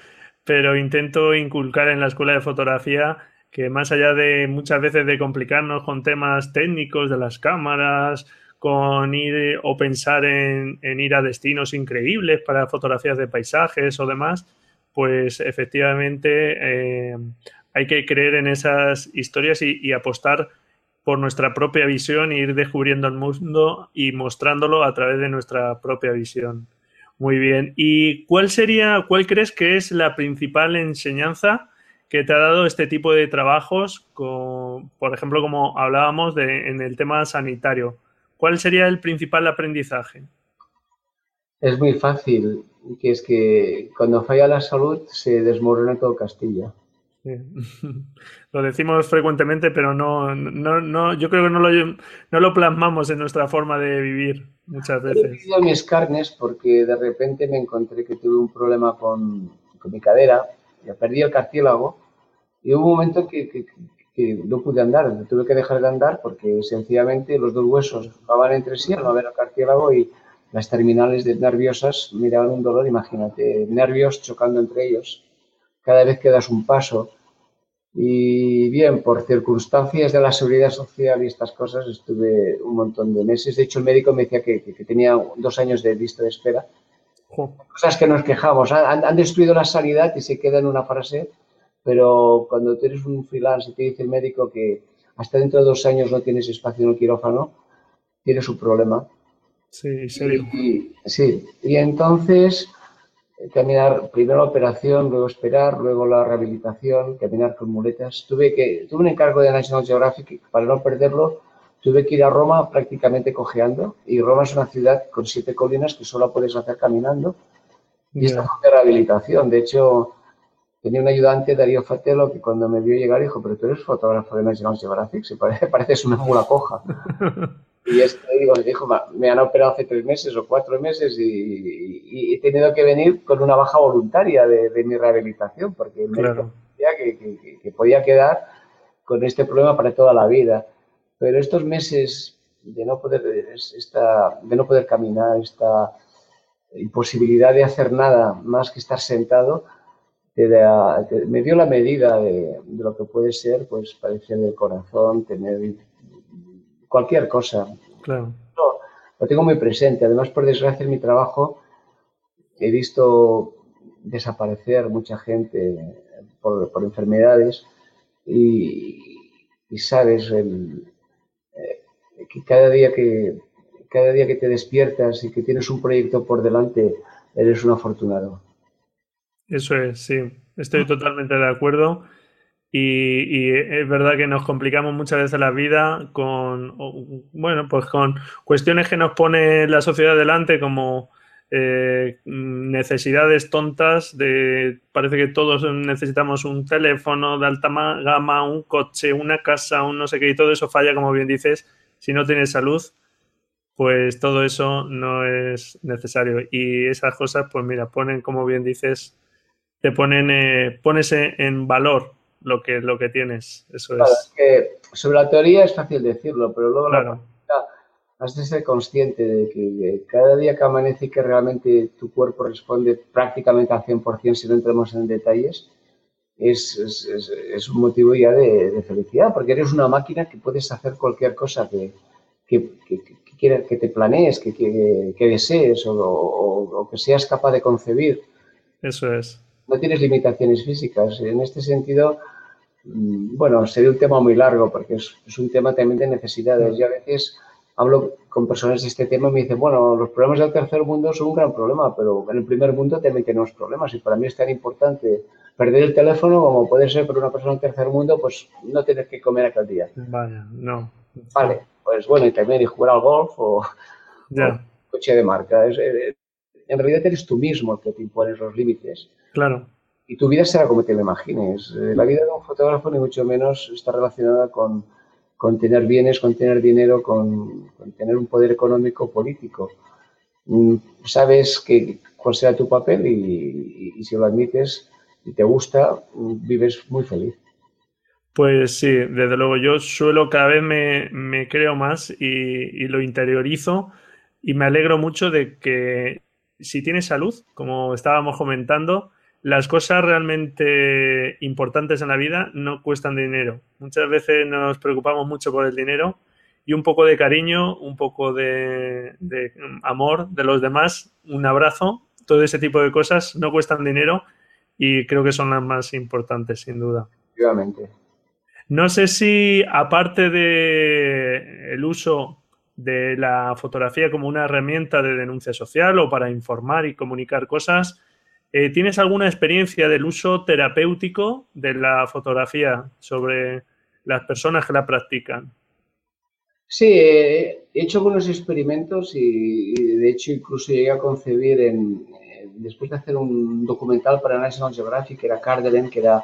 pero intento inculcar en la escuela de fotografía que más allá de muchas veces de complicarnos con temas técnicos de las cámaras, con ir o pensar en ir a destinos increíbles para fotografías de paisajes o demás, pues efectivamente eh, hay que creer en esas historias y, apostar por nuestra propia visión e ir descubriendo el mundo y mostrándolo a través de nuestra propia visión. Muy bien. ¿Y cuál sería, cuál crees que es la principal enseñanza que te ha dado este tipo de trabajos, por ejemplo, como hablábamos de, en el tema sanitario? ¿Cuál sería el principal aprendizaje? Es muy fácil que es que cuando falla la salud se desmorona todo Castilla. Lo decimos frecuentemente, pero no, no, no, yo creo que no lo, no lo plasmamos en nuestra forma de vivir muchas veces. He mis carnes porque de repente me encontré que tuve un problema con, con mi cadera perdí el cartílago y hubo un momento que, que, no pude andar, tuve que dejar de andar porque sencillamente los dos huesos jugaban entre sí al no haber el cartílago y las terminales nerviosas me daban un dolor, imagínate, nervios chocando entre ellos. Cada vez que das un paso, y bien, por circunstancias de la seguridad social y estas cosas, estuve un montón de meses. De hecho, el médico me decía que, tenía dos años de lista de espera. Cosas que nos quejamos. Han, destruido la sanidad y se queda en una frase, pero cuando tienes un freelance y te dice el médico que hasta dentro de dos años no tienes espacio en el quirófano, tiene su problema. Sí, serio. sí, y entonces caminar, primero la operación, luego esperar, luego la rehabilitación, caminar con muletas. Tuve que, tuve un encargo de National Geographic para no perderlo. Tuve que ir a Roma prácticamente cojeando y Roma es una ciudad con siete colinas que solo puedes hacer caminando. Y esta fue de rehabilitación. De hecho, tenía un ayudante, Darío Fatelo, que cuando me vio llegar dijo, pero tú eres fotógrafo de National Geographic, se parece, pareces una mula coja. Y es que digo, dijo, me han operado hace tres meses o cuatro meses y, he tenido que venir con una baja voluntaria de, mi rehabilitación, porque me decía que, podía quedar con este problema para toda la vida. Pero estos meses de no poder, esta, de no poder caminar, esta imposibilidad de hacer nada más que estar sentado, me dio la medida de, de, lo que puede ser pues padecer del corazón, tener cualquier cosa. Claro. lo tengo muy presente. Además, por desgracia, en mi trabajo he visto desaparecer mucha gente por, enfermedades y, sabes eh, que cada día que cada día que te despiertas y que tienes un proyecto por delante, eres un afortunado. Eso es, sí, estoy totalmente de acuerdo. Y, es verdad que nos complicamos muchas veces la vida con, bueno, pues con cuestiones que nos pone la sociedad delante como eh, necesidades tontas de, parece que todos necesitamos un teléfono de alta gama, un coche, una casa, un no sé qué, y todo eso falla, como bien dices, si no tienes salud, pues todo eso no es necesario. Y esas cosas, pues mira, ponen, como bien dices, te ponen, eh, pones en valor lo que, lo que tienes. Eso es. que sobre la teoría es fácil decirlo, pero luego la has de ser consciente de que cada día que amanece y que realmente tu cuerpo responde prácticamente al 100% si no entramos en detalles, es, es, es un motivo ya de, felicidad, porque eres una máquina que puedes hacer cualquier cosa que, que, que, que, que te planees, que, que, desees o, o que seas capaz de concebir. Eso es. No tienes limitaciones físicas. En este sentido, Mm, bueno, sería un tema muy largo porque es, un tema también de necesidades. Y a veces hablo con personas de este tema y me dicen, bueno, los problemas del tercer mundo son un gran problema, pero en el primer mundo también tenemos problemas y para mí es tan importante perder el teléfono como puede ser para una persona del tercer mundo, pues no tener que comer aquel día. Vaya, no. Vale, pues bueno, y también y jugar al golf o, coche de marca. Eh, en realidad eres tú mismo el que te impones los límites. Claro y tu vida será como te lo imagines. Eh, la vida de un fotógrafo ni mucho menos está relacionada con, con tener bienes, con tener dinero, con, tener un poder económico político. Mm, sabes que, cuál será tu papel y, si lo admites y te gusta, mm, vives muy feliz. Pues sí, desde luego yo suelo cada vez me, creo más y, y, lo interiorizo y me alegro mucho de que si tienes salud, como estábamos comentando, las cosas realmente importantes en la vida no cuestan dinero. Muchas veces nos preocupamos mucho por el dinero y un poco de cariño, un poco de, amor de los demás, un abrazo, todo ese tipo de cosas no cuestan dinero y creo que son las más importantes, sin duda. Efectivamente. No sé si, aparte de el uso de la fotografía como una herramienta de denuncia social o para informar y comunicar cosas, eh, ¿Tienes alguna experiencia del uso terapéutico de la fotografía sobre las personas que la practican? Sí, he hecho algunos experimentos y, de hecho incluso llegué a concebir eh, después de hacer un documental para National Geographic, que era Cardelen, que era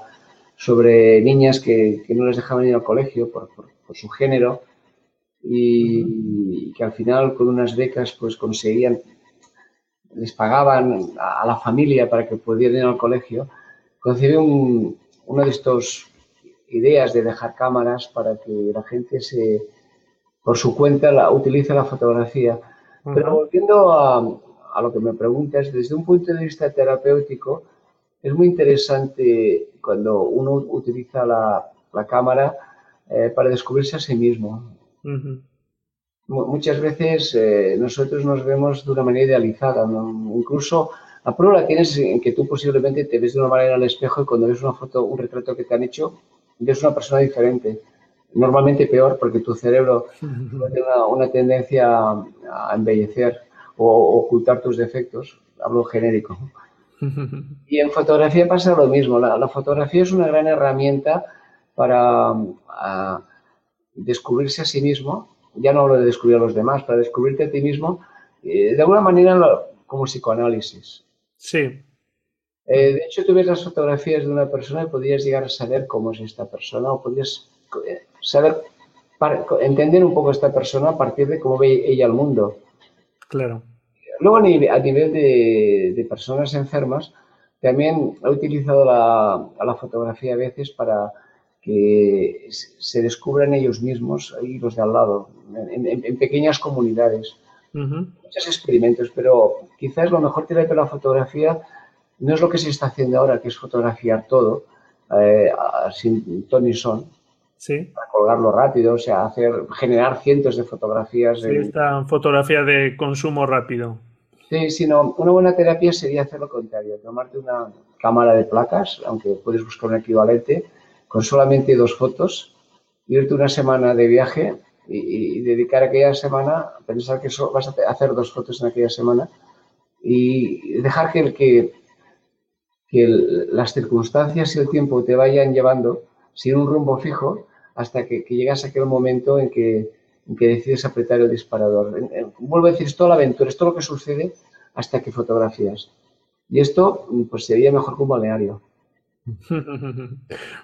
sobre niñas que, no les dejaban ir al colegio por, su género y, que al final con unas becas pues conseguían les pagaban a la familia para que pudieran ir al colegio, concebí una de estas ideas de dejar cámaras para que la gente se, por su cuenta la, utilice la fotografía. Pero volviendo a, lo que me preguntas, desde un punto de vista terapéutico, es muy interesante cuando uno utiliza la, cámara eh, para descubrirse a sí mismo. Muchas veces eh, nosotros nos vemos de una manera idealizada, incluso la prueba la tienes en que tú posiblemente te ves de una manera al espejo y cuando ves una foto, un retrato que te han hecho, ves una persona diferente. Normalmente peor porque tu cerebro tiene una, tendencia a embellecer o ocultar tus defectos. Hablo genérico. Y en fotografía pasa lo mismo. La, fotografía es una gran herramienta para descubrirse a sí mismo. Ya no hablo de descubrir a los demás, para descubrirte a ti mismo, eh, de alguna manera como psicoanálisis. Sí. Eh, de hecho, tú ves las fotografías de una persona y podrías llegar a saber cómo es esta persona o podrías eh, saber, entender un poco a esta persona a partir de cómo ve ella el mundo. Claro. Luego, a nivel, de, personas enfermas, también he utilizado la, fotografía a veces para que se descubran ellos mismos y los de al lado, en, pequeñas comunidades. Muchos experimentos, pero quizás lo mejor que de la fotografía no es lo que se está haciendo ahora, que es fotografiar todo eh, sin ton ni son. Sí. Para colgarlo rápido, o sea, hacer, generar cientos de fotografías. Sí, esta fotografía de consumo rápido. Sí, sino una buena terapia sería hacer lo contrario, tomarte una cámara de placas, aunque puedes buscar un equivalente, con solamente dos fotos, irte una semana de viaje y, dedicar aquella semana a pensar que vas a hacer dos fotos en aquella semana y dejar que, las circunstancias y el tiempo te vayan llevando sin un rumbo fijo hasta que, llegas a aquel momento en que, en decides apretar el disparador. Vuelvo a decir, es toda la aventura, es todo lo que sucede hasta que fotografías. Y esto pues sería mejor que un balneario.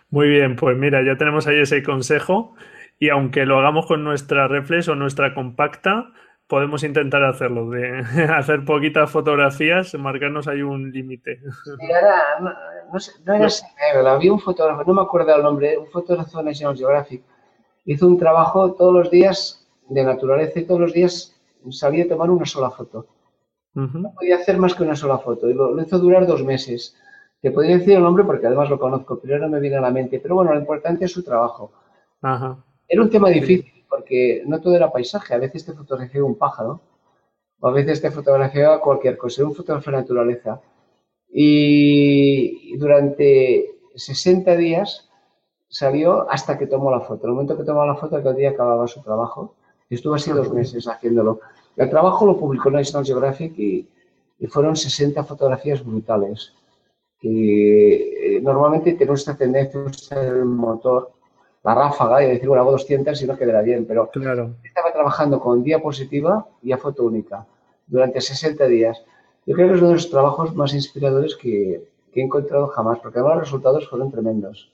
Muy bien, pues mira, ya tenemos ahí ese consejo y aunque lo hagamos con nuestra reflex o nuestra compacta, podemos intentar hacerlo, de hacer poquitas fotografías, marcarnos ahí un límite. no, no, era había un fotógrafo, no me acuerdo el nombre, un fotógrafo de National Geographic, hizo un trabajo todos los días de naturaleza y todos los días sabía tomar una sola foto. No podía hacer más que una sola foto y lo, hizo durar dos meses. Te podría decir el nombre porque además lo conozco, pero no me viene a la mente. Pero bueno, lo importante es su trabajo. Ajá. Era un tema difícil porque no todo era paisaje. A veces te fotografía un pájaro o a veces te fotografía cualquier cosa. Era un fotógrafo de naturaleza. Y durante 60 días salió hasta que tomó la foto. En el momento que tomó la foto, aquel día acababa su trabajo. Y estuvo así dos meses haciéndolo. El trabajo lo publicó National Geographic y, fueron 60 fotografías brutales. Que eh, normalmente tenemos esta tendencia a usar el motor, la ráfaga, y decir, bueno, hago 200 y no quedará bien. Pero claro. estaba trabajando con diapositiva y a foto única durante 60 días. Yo creo que es uno de los trabajos más inspiradores que, he encontrado jamás, porque además los resultados fueron tremendos.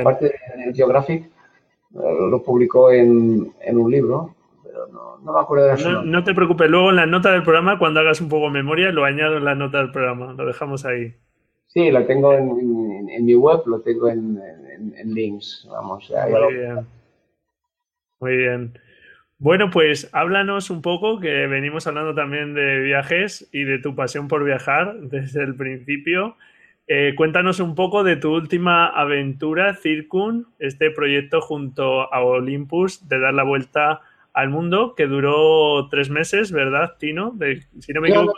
Aparte, el Geographic eh, lo publicó en, un libro, pero no, me acuerdo de la no, no te preocupes, luego en la nota del programa, cuando hagas un poco de memoria, lo añado en la nota del programa, lo dejamos ahí. Sí, lo tengo en, mi web, lo tengo en, links, vamos. Muy bien. Muy bien. Bueno, pues háblanos un poco, que venimos hablando también de viajes y de tu pasión por viajar desde el principio. Eh, cuéntanos un poco de tu última aventura, Circun, este proyecto junto a Olympus de dar la vuelta al mundo, que duró tres meses, ¿verdad, Tino? si no me equivoco.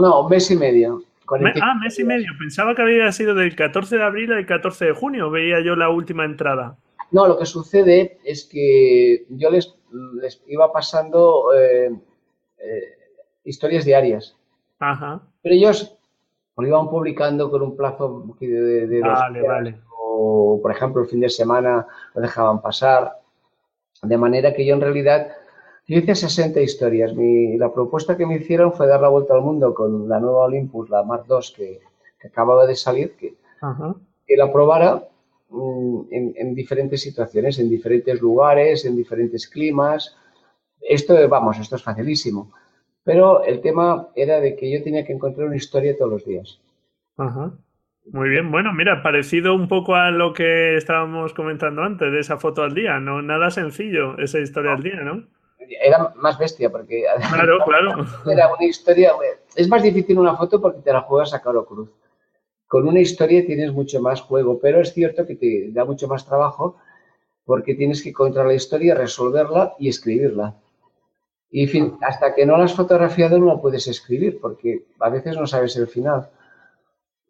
No, un mes y medio. Ah, mes y medio. Pensaba que había sido del 14 de abril al 14 de junio. Veía yo la última entrada. No, lo que sucede es que yo les, iba pasando eh, eh, historias diarias. Ajá. Pero ellos lo iban publicando con un plazo de, de, vale, vale. o por ejemplo el fin de semana lo dejaban pasar. De manera que yo en realidad, yo hice 60 historias. Mi, la propuesta que me hicieron fue dar la vuelta al mundo con la nueva Olympus, la Mark II, que, acababa de salir, que, que la probara Mm, en, diferentes situaciones, en diferentes lugares, en diferentes climas. Esto, vamos, esto es facilísimo. Pero el tema era de que yo tenía que encontrar una historia todos los días. Muy bien, bueno, mira, parecido un poco a lo que estábamos comentando antes de esa foto al día, no nada sencillo esa historia al día, ¿no? Era más bestia porque claro, claro. era una historia, es más difícil una foto porque te la juegas a caro cruz. Con una historia tienes mucho más juego, pero es cierto que te da mucho más trabajo porque tienes que encontrar la historia, resolverla y escribirla. Y fin, hasta que no la has fotografiado no la puedes escribir porque a veces no sabes el final.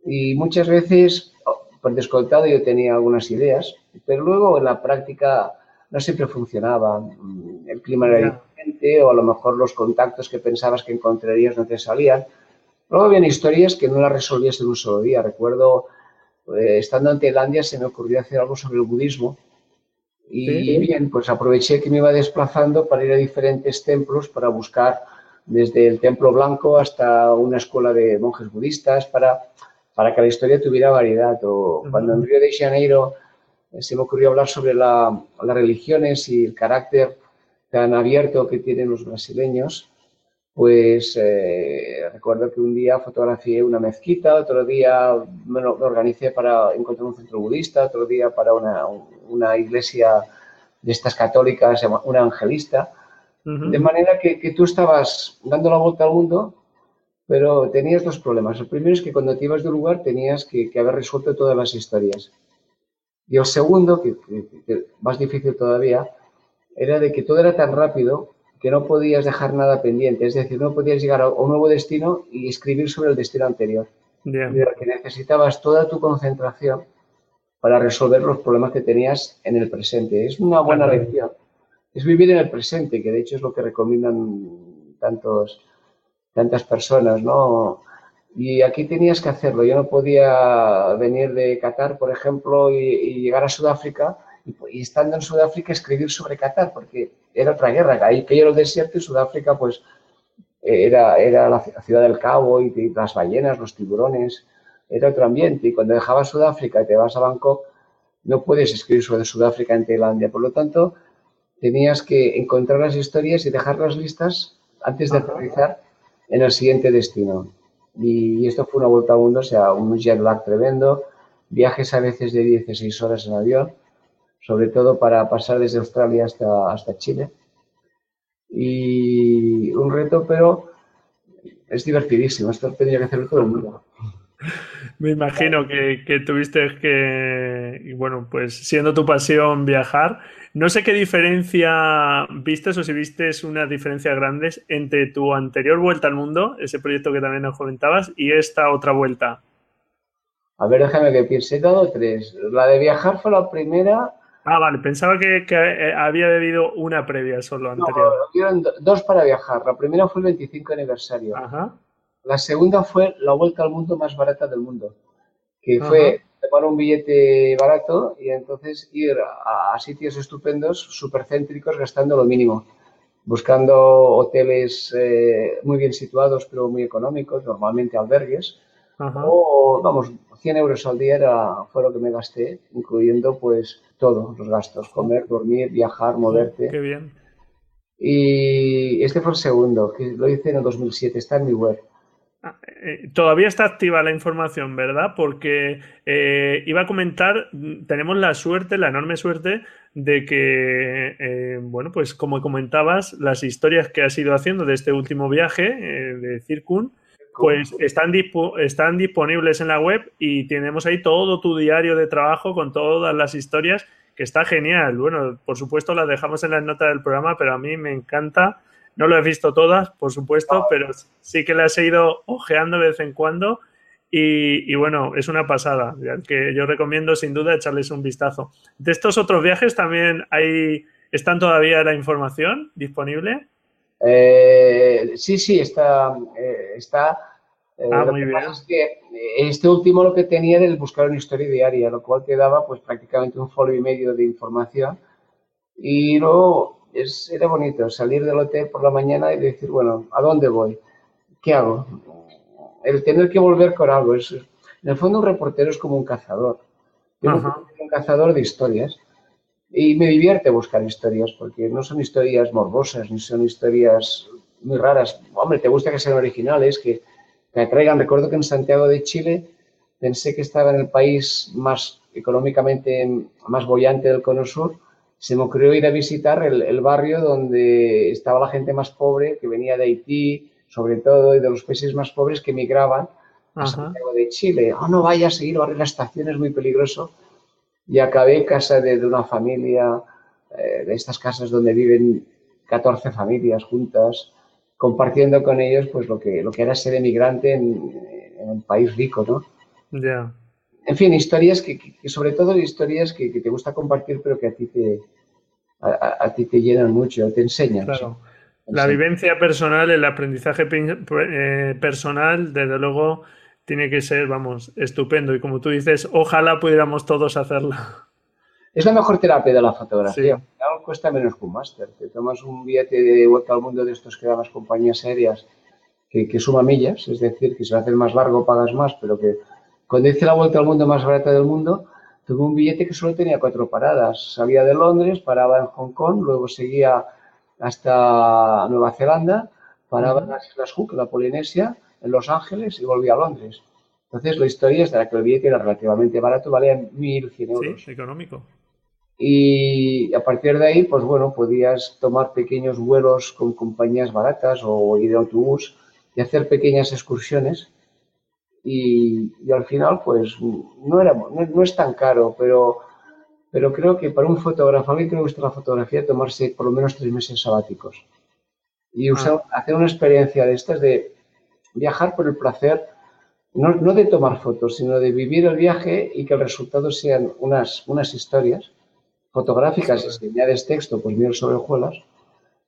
Y muchas veces, por descontado, yo tenía algunas ideas, pero luego en la práctica no siempre funcionaba. El clima era diferente o a lo mejor los contactos que pensabas que encontrarías no te salían. Luego habían historias que no las resolvías en un solo día. Recuerdo, eh, estando en Tailandia, se me ocurrió hacer algo sobre el budismo. Y bien, pues aproveché que me iba desplazando para ir a diferentes templos para buscar desde el templo blanco hasta una escuela de monjes budistas para para que la historia tuviera variedad. O cuando en Río de Janeiro se me ocurrió hablar sobre las religiones y el carácter tan abierto que tienen los brasileños, pues eh, recuerdo que un día fotografié una mezquita, otro día me, organicé para encontrar un centro budista, otro día para una, una iglesia de estas católicas, una evangelista. De manera que, que, tú estabas dando la vuelta al mundo pero tenías dos problemas. El primero es que cuando te ibas de un lugar tenías que, haber resuelto todas las historias. Y el segundo, que, más difícil todavía, era de que todo era tan rápido que no podías dejar nada pendiente. Es decir, no podías llegar a un nuevo destino y escribir sobre el destino anterior. Que necesitabas toda tu concentración para resolver los problemas que tenías en el presente. Es una buena lección. Es vivir en el presente, que de hecho es lo que recomiendan tantos tantas personas, ¿no? Y aquí tenías que hacerlo. Yo no podía venir de Qatar, por ejemplo, y, llegar a Sudáfrica y, estando en Sudáfrica escribir sobre Qatar, porque era otra guerra. Ahí que era el desierto y Sudáfrica, pues, era, era la ciudad del Cabo y, las ballenas, los tiburones, era otro ambiente. Y cuando dejabas Sudáfrica y te vas a Bangkok, no puedes escribir sobre Sudáfrica en Tailandia. Por lo tanto, tenías que encontrar las historias y dejarlas listas antes de aterrizar en el siguiente destino. Y, esto fue una vuelta al mundo, o sea, un jet lag tremendo, viajes a veces de 16 horas en avión, sobre todo para pasar desde Australia hasta, hasta Chile. Y un reto, pero es divertidísimo, esto tendría que hacerlo todo el mundo. Me imagino que, que tuviste que, bueno, pues siendo tu pasión viajar, no sé qué diferencia vistes o si vistes unas diferencias grandes entre tu anterior vuelta al mundo, ese proyecto que también nos comentabas, y esta otra vuelta. A ver, déjame que piense. He dado tres. La de viajar fue la primera. Ah, vale. Pensaba que, eh, había debido una previa solo anterior. No, dos para viajar. La primera fue el 25 aniversario. Ajá. La segunda fue la vuelta al mundo más barata del mundo, que fue tomar un billete barato y entonces ir a, sitios estupendos, supercéntricos, gastando lo mínimo, buscando hoteles eh, muy bien situados pero muy económicos, normalmente albergues, o vamos, 100 euros al día era, fue lo que me gasté, incluyendo pues todos los gastos, comer, dormir, viajar, moverte. Qué bien. Y este fue el segundo, que lo hice en el 2007, está en mi web. Eh, todavía está activa la información, ¿verdad? Porque eh, iba a comentar, tenemos la suerte, la enorme suerte de que, eh, bueno, pues como comentabas, las historias que has ido haciendo de este último viaje de Circun, pues están, están disponibles en la web y tenemos ahí todo tu diario de trabajo con todas las historias, que está genial. Bueno, por supuesto las dejamos en las notas del programa, pero a mí me encanta no lo he visto todas, por supuesto, pero sí que las he ido ojeando de vez en cuando. Y, bueno, es una pasada, que yo recomiendo sin duda echarles un vistazo. De estos otros viajes también hay, ¿están todavía la información disponible? Eh, sí, sí, está. Eh, está eh, ah, muy bien. que este último lo que tenía era el buscar una historia diaria, lo cual te daba pues prácticamente un folio y medio de información. Y luego es, era bonito salir del hotel por la mañana y decir, bueno, ¿a dónde voy? ¿Qué hago? El tener que volver con algo. Es, en el fondo un reportero es como un cazador. un cazador de historias. Y me divierte buscar historias porque no son historias morbosas ni son historias muy raras. Hombre, te gusta que sean originales, que, que atraigan. Recuerdo que en Santiago de Chile pensé que estaba en el país más económicamente más bollante del Cono Sur, se me ocurrió ir a visitar el, barrio donde estaba la gente más pobre, que venía de Haití, sobre todo, y de los países más pobres que migraban a Santiago de Chile. Oh, no vaya a seguir, barrio la estación es muy peligroso. Y acabé en casa de, una familia, eh, de estas casas donde viven 14 familias juntas, compartiendo con ellos pues lo que, lo que era ser emigrante en, en un país rico, ¿no? Ya. En fin, historias que, sobre todo historias que, te gusta compartir, pero que a ti te, a, ti te llenan mucho, te enseñan. Claro. La vivencia personal, el aprendizaje eh, personal, desde luego, tiene que ser, vamos, estupendo. Y como tú dices, ojalá pudiéramos todos hacerlo. Es la mejor terapia de la fotografía. Sí. cuesta menos que un máster. Te tomas un billete de vuelta al mundo de estos que dan las compañías aéreas que, que suma millas, es decir, que si lo haces más largo pagas más, pero que cuando hice la vuelta al mundo más barata del mundo, tuve un billete que solo tenía cuatro paradas. Salía de Londres, paraba en Hong Kong, luego seguía hasta Nueva Zelanda, paraba en las Islas Cook, la Polinesia, en Los Ángeles y volvía a Londres. Entonces, la historia es de que el billete era relativamente barato, valía 1.100 euros. Sí, económico. Y a partir de ahí, pues bueno, podías tomar pequeños vuelos con compañías baratas o ir de autobús y hacer pequeñas excursiones y, al final pues no, era, no, es tan caro, pero, pero creo que para un fotógrafo, a alguien que le gusta la fotografía, tomarse por lo menos tres meses sabáticos y ah. usar, hacer una experiencia de estas de viajar por el placer, no, no, de tomar fotos, sino de vivir el viaje y que el resultado sean unas, unas historias fotográficas y si añades texto, pues miel sobre hojuelas,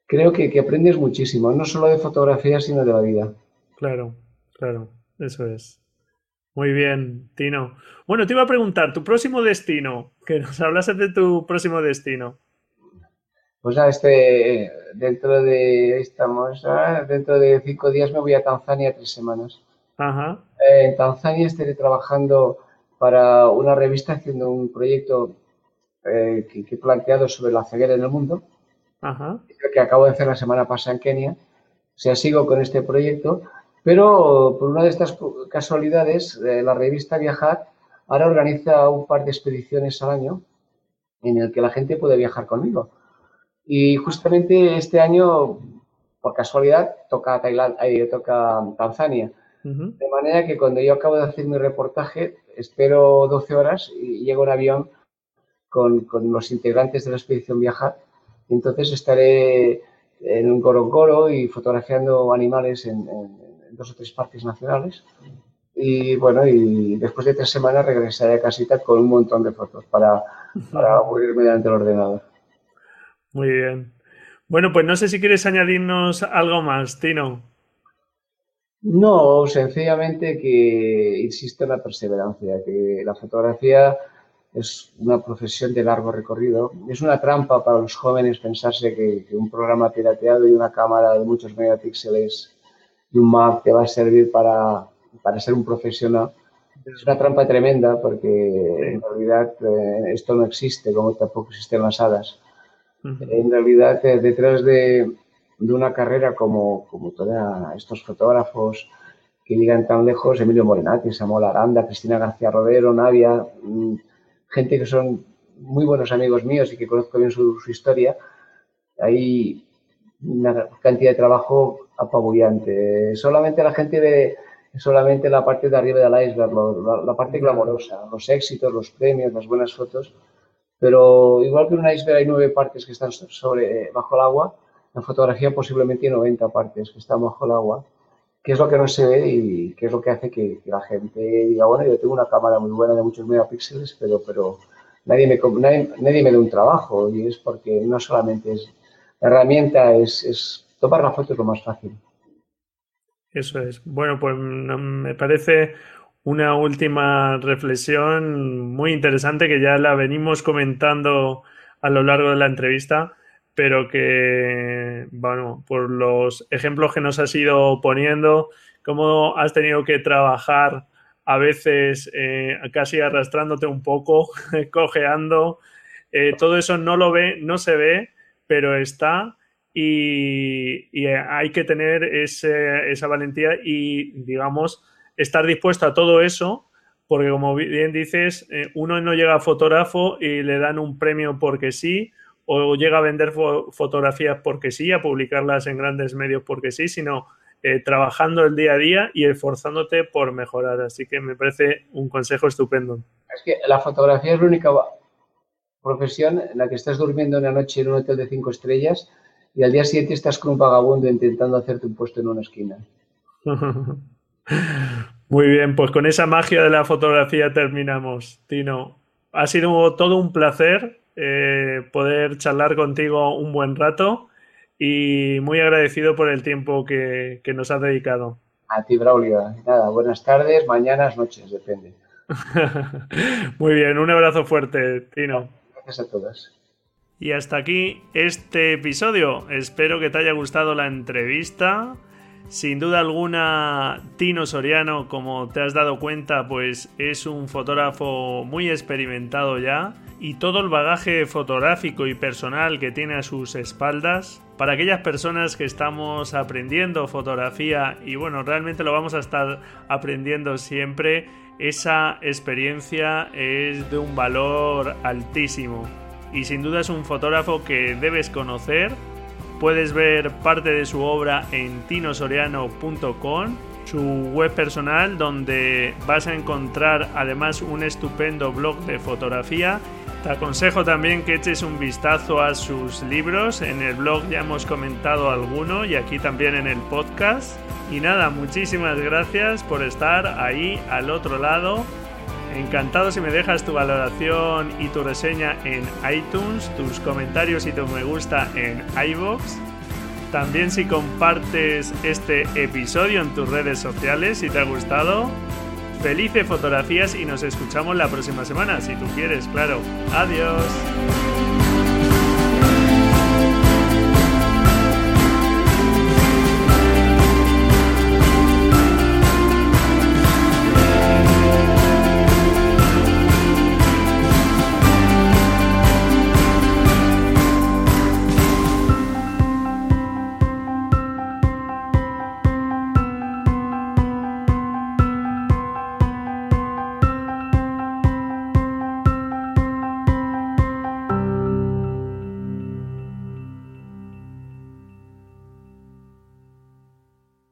creo que, que aprendes muchísimo, no solo de fotografía, sino de la vida. Claro, claro, eso es. Muy bien, Tino. Bueno, te iba a preguntar, tu próximo destino, que nos hablases de tu próximo destino. Pues nada, este, dentro de, estamos, ah, dentro de cinco días me voy a Tanzania tres semanas. Ajá. Eh, en Tanzania estaré trabajando para una revista haciendo un proyecto eh, que, he planteado sobre la ceguera en el mundo, Ajá. que acabo de hacer la semana pasada en Kenia. O sea, sigo con este proyecto pero por una de estas casualidades, eh, la revista Viajar ahora organiza un par de expediciones al año en el que la gente puede viajar conmigo. Y justamente este año, por casualidad, toca, Tailandia, toca Tanzania. De manera que cuando yo acabo de hacer mi reportaje, espero 12 horas y llego en avión con, los integrantes de la expedición Viajar. Y entonces estaré en un gorongoro y fotografiando animales en dos o tres parques nacionales. Y bueno, y después de tres semanas regresaré a casita con un montón de fotos para, para aburrirme delante del ordenador. Muy bien. Bueno, pues no sé si quieres añadirnos algo más, Tino. No, sencillamente que insisto en la perseverancia, que la fotografía es una profesión de largo recorrido. Es una trampa para los jóvenes pensarse que, que un programa pirateado y una cámara de muchos megapíxeles y un Mac te va a servir para, para ser un profesional. Es una trampa tremenda porque en realidad eh, esto no existe, como tampoco existen las hadas. En realidad, eh, detrás de, de, una carrera como, como todos estos fotógrafos que llegan tan lejos, Emilio Morenati, Samuel Aranda, Cristina García Rodero, Navia, mm, gente que son muy buenos amigos míos y que conozco bien su, su historia, hay una cantidad de trabajo apabullante. Solamente la gente ve solamente la parte de arriba del iceberg, la, parte glamorosa, los éxitos, los premios, las buenas fotos. Pero igual que en un iceberg hay nueve partes que están sobre, bajo el agua, en fotografía posiblemente hay 90 partes que están bajo el agua, que es lo que no se ve y que es lo que hace que, la gente diga, bueno, yo tengo una cámara muy buena de muchos megapíxeles, pero, pero nadie, me, nadie, nadie me da un trabajo y es porque no solamente es la herramienta, es, es tomar la foto es lo más fácil. Eso es. Bueno, pues mm, me parece una última reflexión muy interesante que ya la venimos comentando a lo largo de la entrevista, pero que, bueno, por los ejemplos que nos has ido poniendo, cómo has tenido que trabajar a veces eh, casi arrastrándote un poco, cojeando, eh, todo eso no lo ve, no se ve, pero está y, hay que tener esa valentía y, digamos, estar dispuesto a todo eso porque como bien dices, eh, uno no llega a fotógrafo y le dan un premio porque sí, o llega a vender fotografías porque sí, a publicarlas en grandes medios porque sí, sino eh, trabajando el día a día y esforzándote por mejorar. Así que me parece un consejo estupendo. Es que la fotografía es la única profesión en la que estás durmiendo una noche en un hotel de cinco estrellas y al día siguiente estás con un vagabundo intentando hacerte un puesto en una esquina. Muy bien, pues con esa magia de la fotografía terminamos. Tino, ha sido todo un placer eh, poder charlar contigo un buen rato y muy agradecido por el tiempo que, que nos has dedicado. A ti, Braulio. Nada, buenas tardes, mañanas, noches, depende. muy bien, un abrazo fuerte, Tino. Gracias a todas. Y hasta aquí este episodio. Espero que te haya gustado la entrevista. Sin duda alguna, Tino Soriano, como te has dado cuenta, pues es un fotógrafo muy experimentado ya y todo el bagaje fotográfico y personal que tiene a sus espaldas, para aquellas personas que estamos aprendiendo fotografía y bueno, realmente lo vamos a estar aprendiendo siempre, esa experiencia es de un valor altísimo y sin duda es un fotógrafo que debes conocer Puedes ver parte de su obra en tinosoriano.com, su web personal, donde vas a encontrar además un estupendo blog de fotografía. Te aconsejo también que eches un vistazo a sus libros. En el blog ya hemos comentado alguno y aquí también en el podcast. Y nada, muchísimas gracias por estar ahí al otro lado Encantado si me dejas tu valoración y tu reseña en iTunes, tus comentarios y tu me gusta en iBox. También si compartes este episodio en tus redes sociales si te ha gustado. Felices fotografías y nos escuchamos la próxima semana, si tú quieres, claro. Adiós.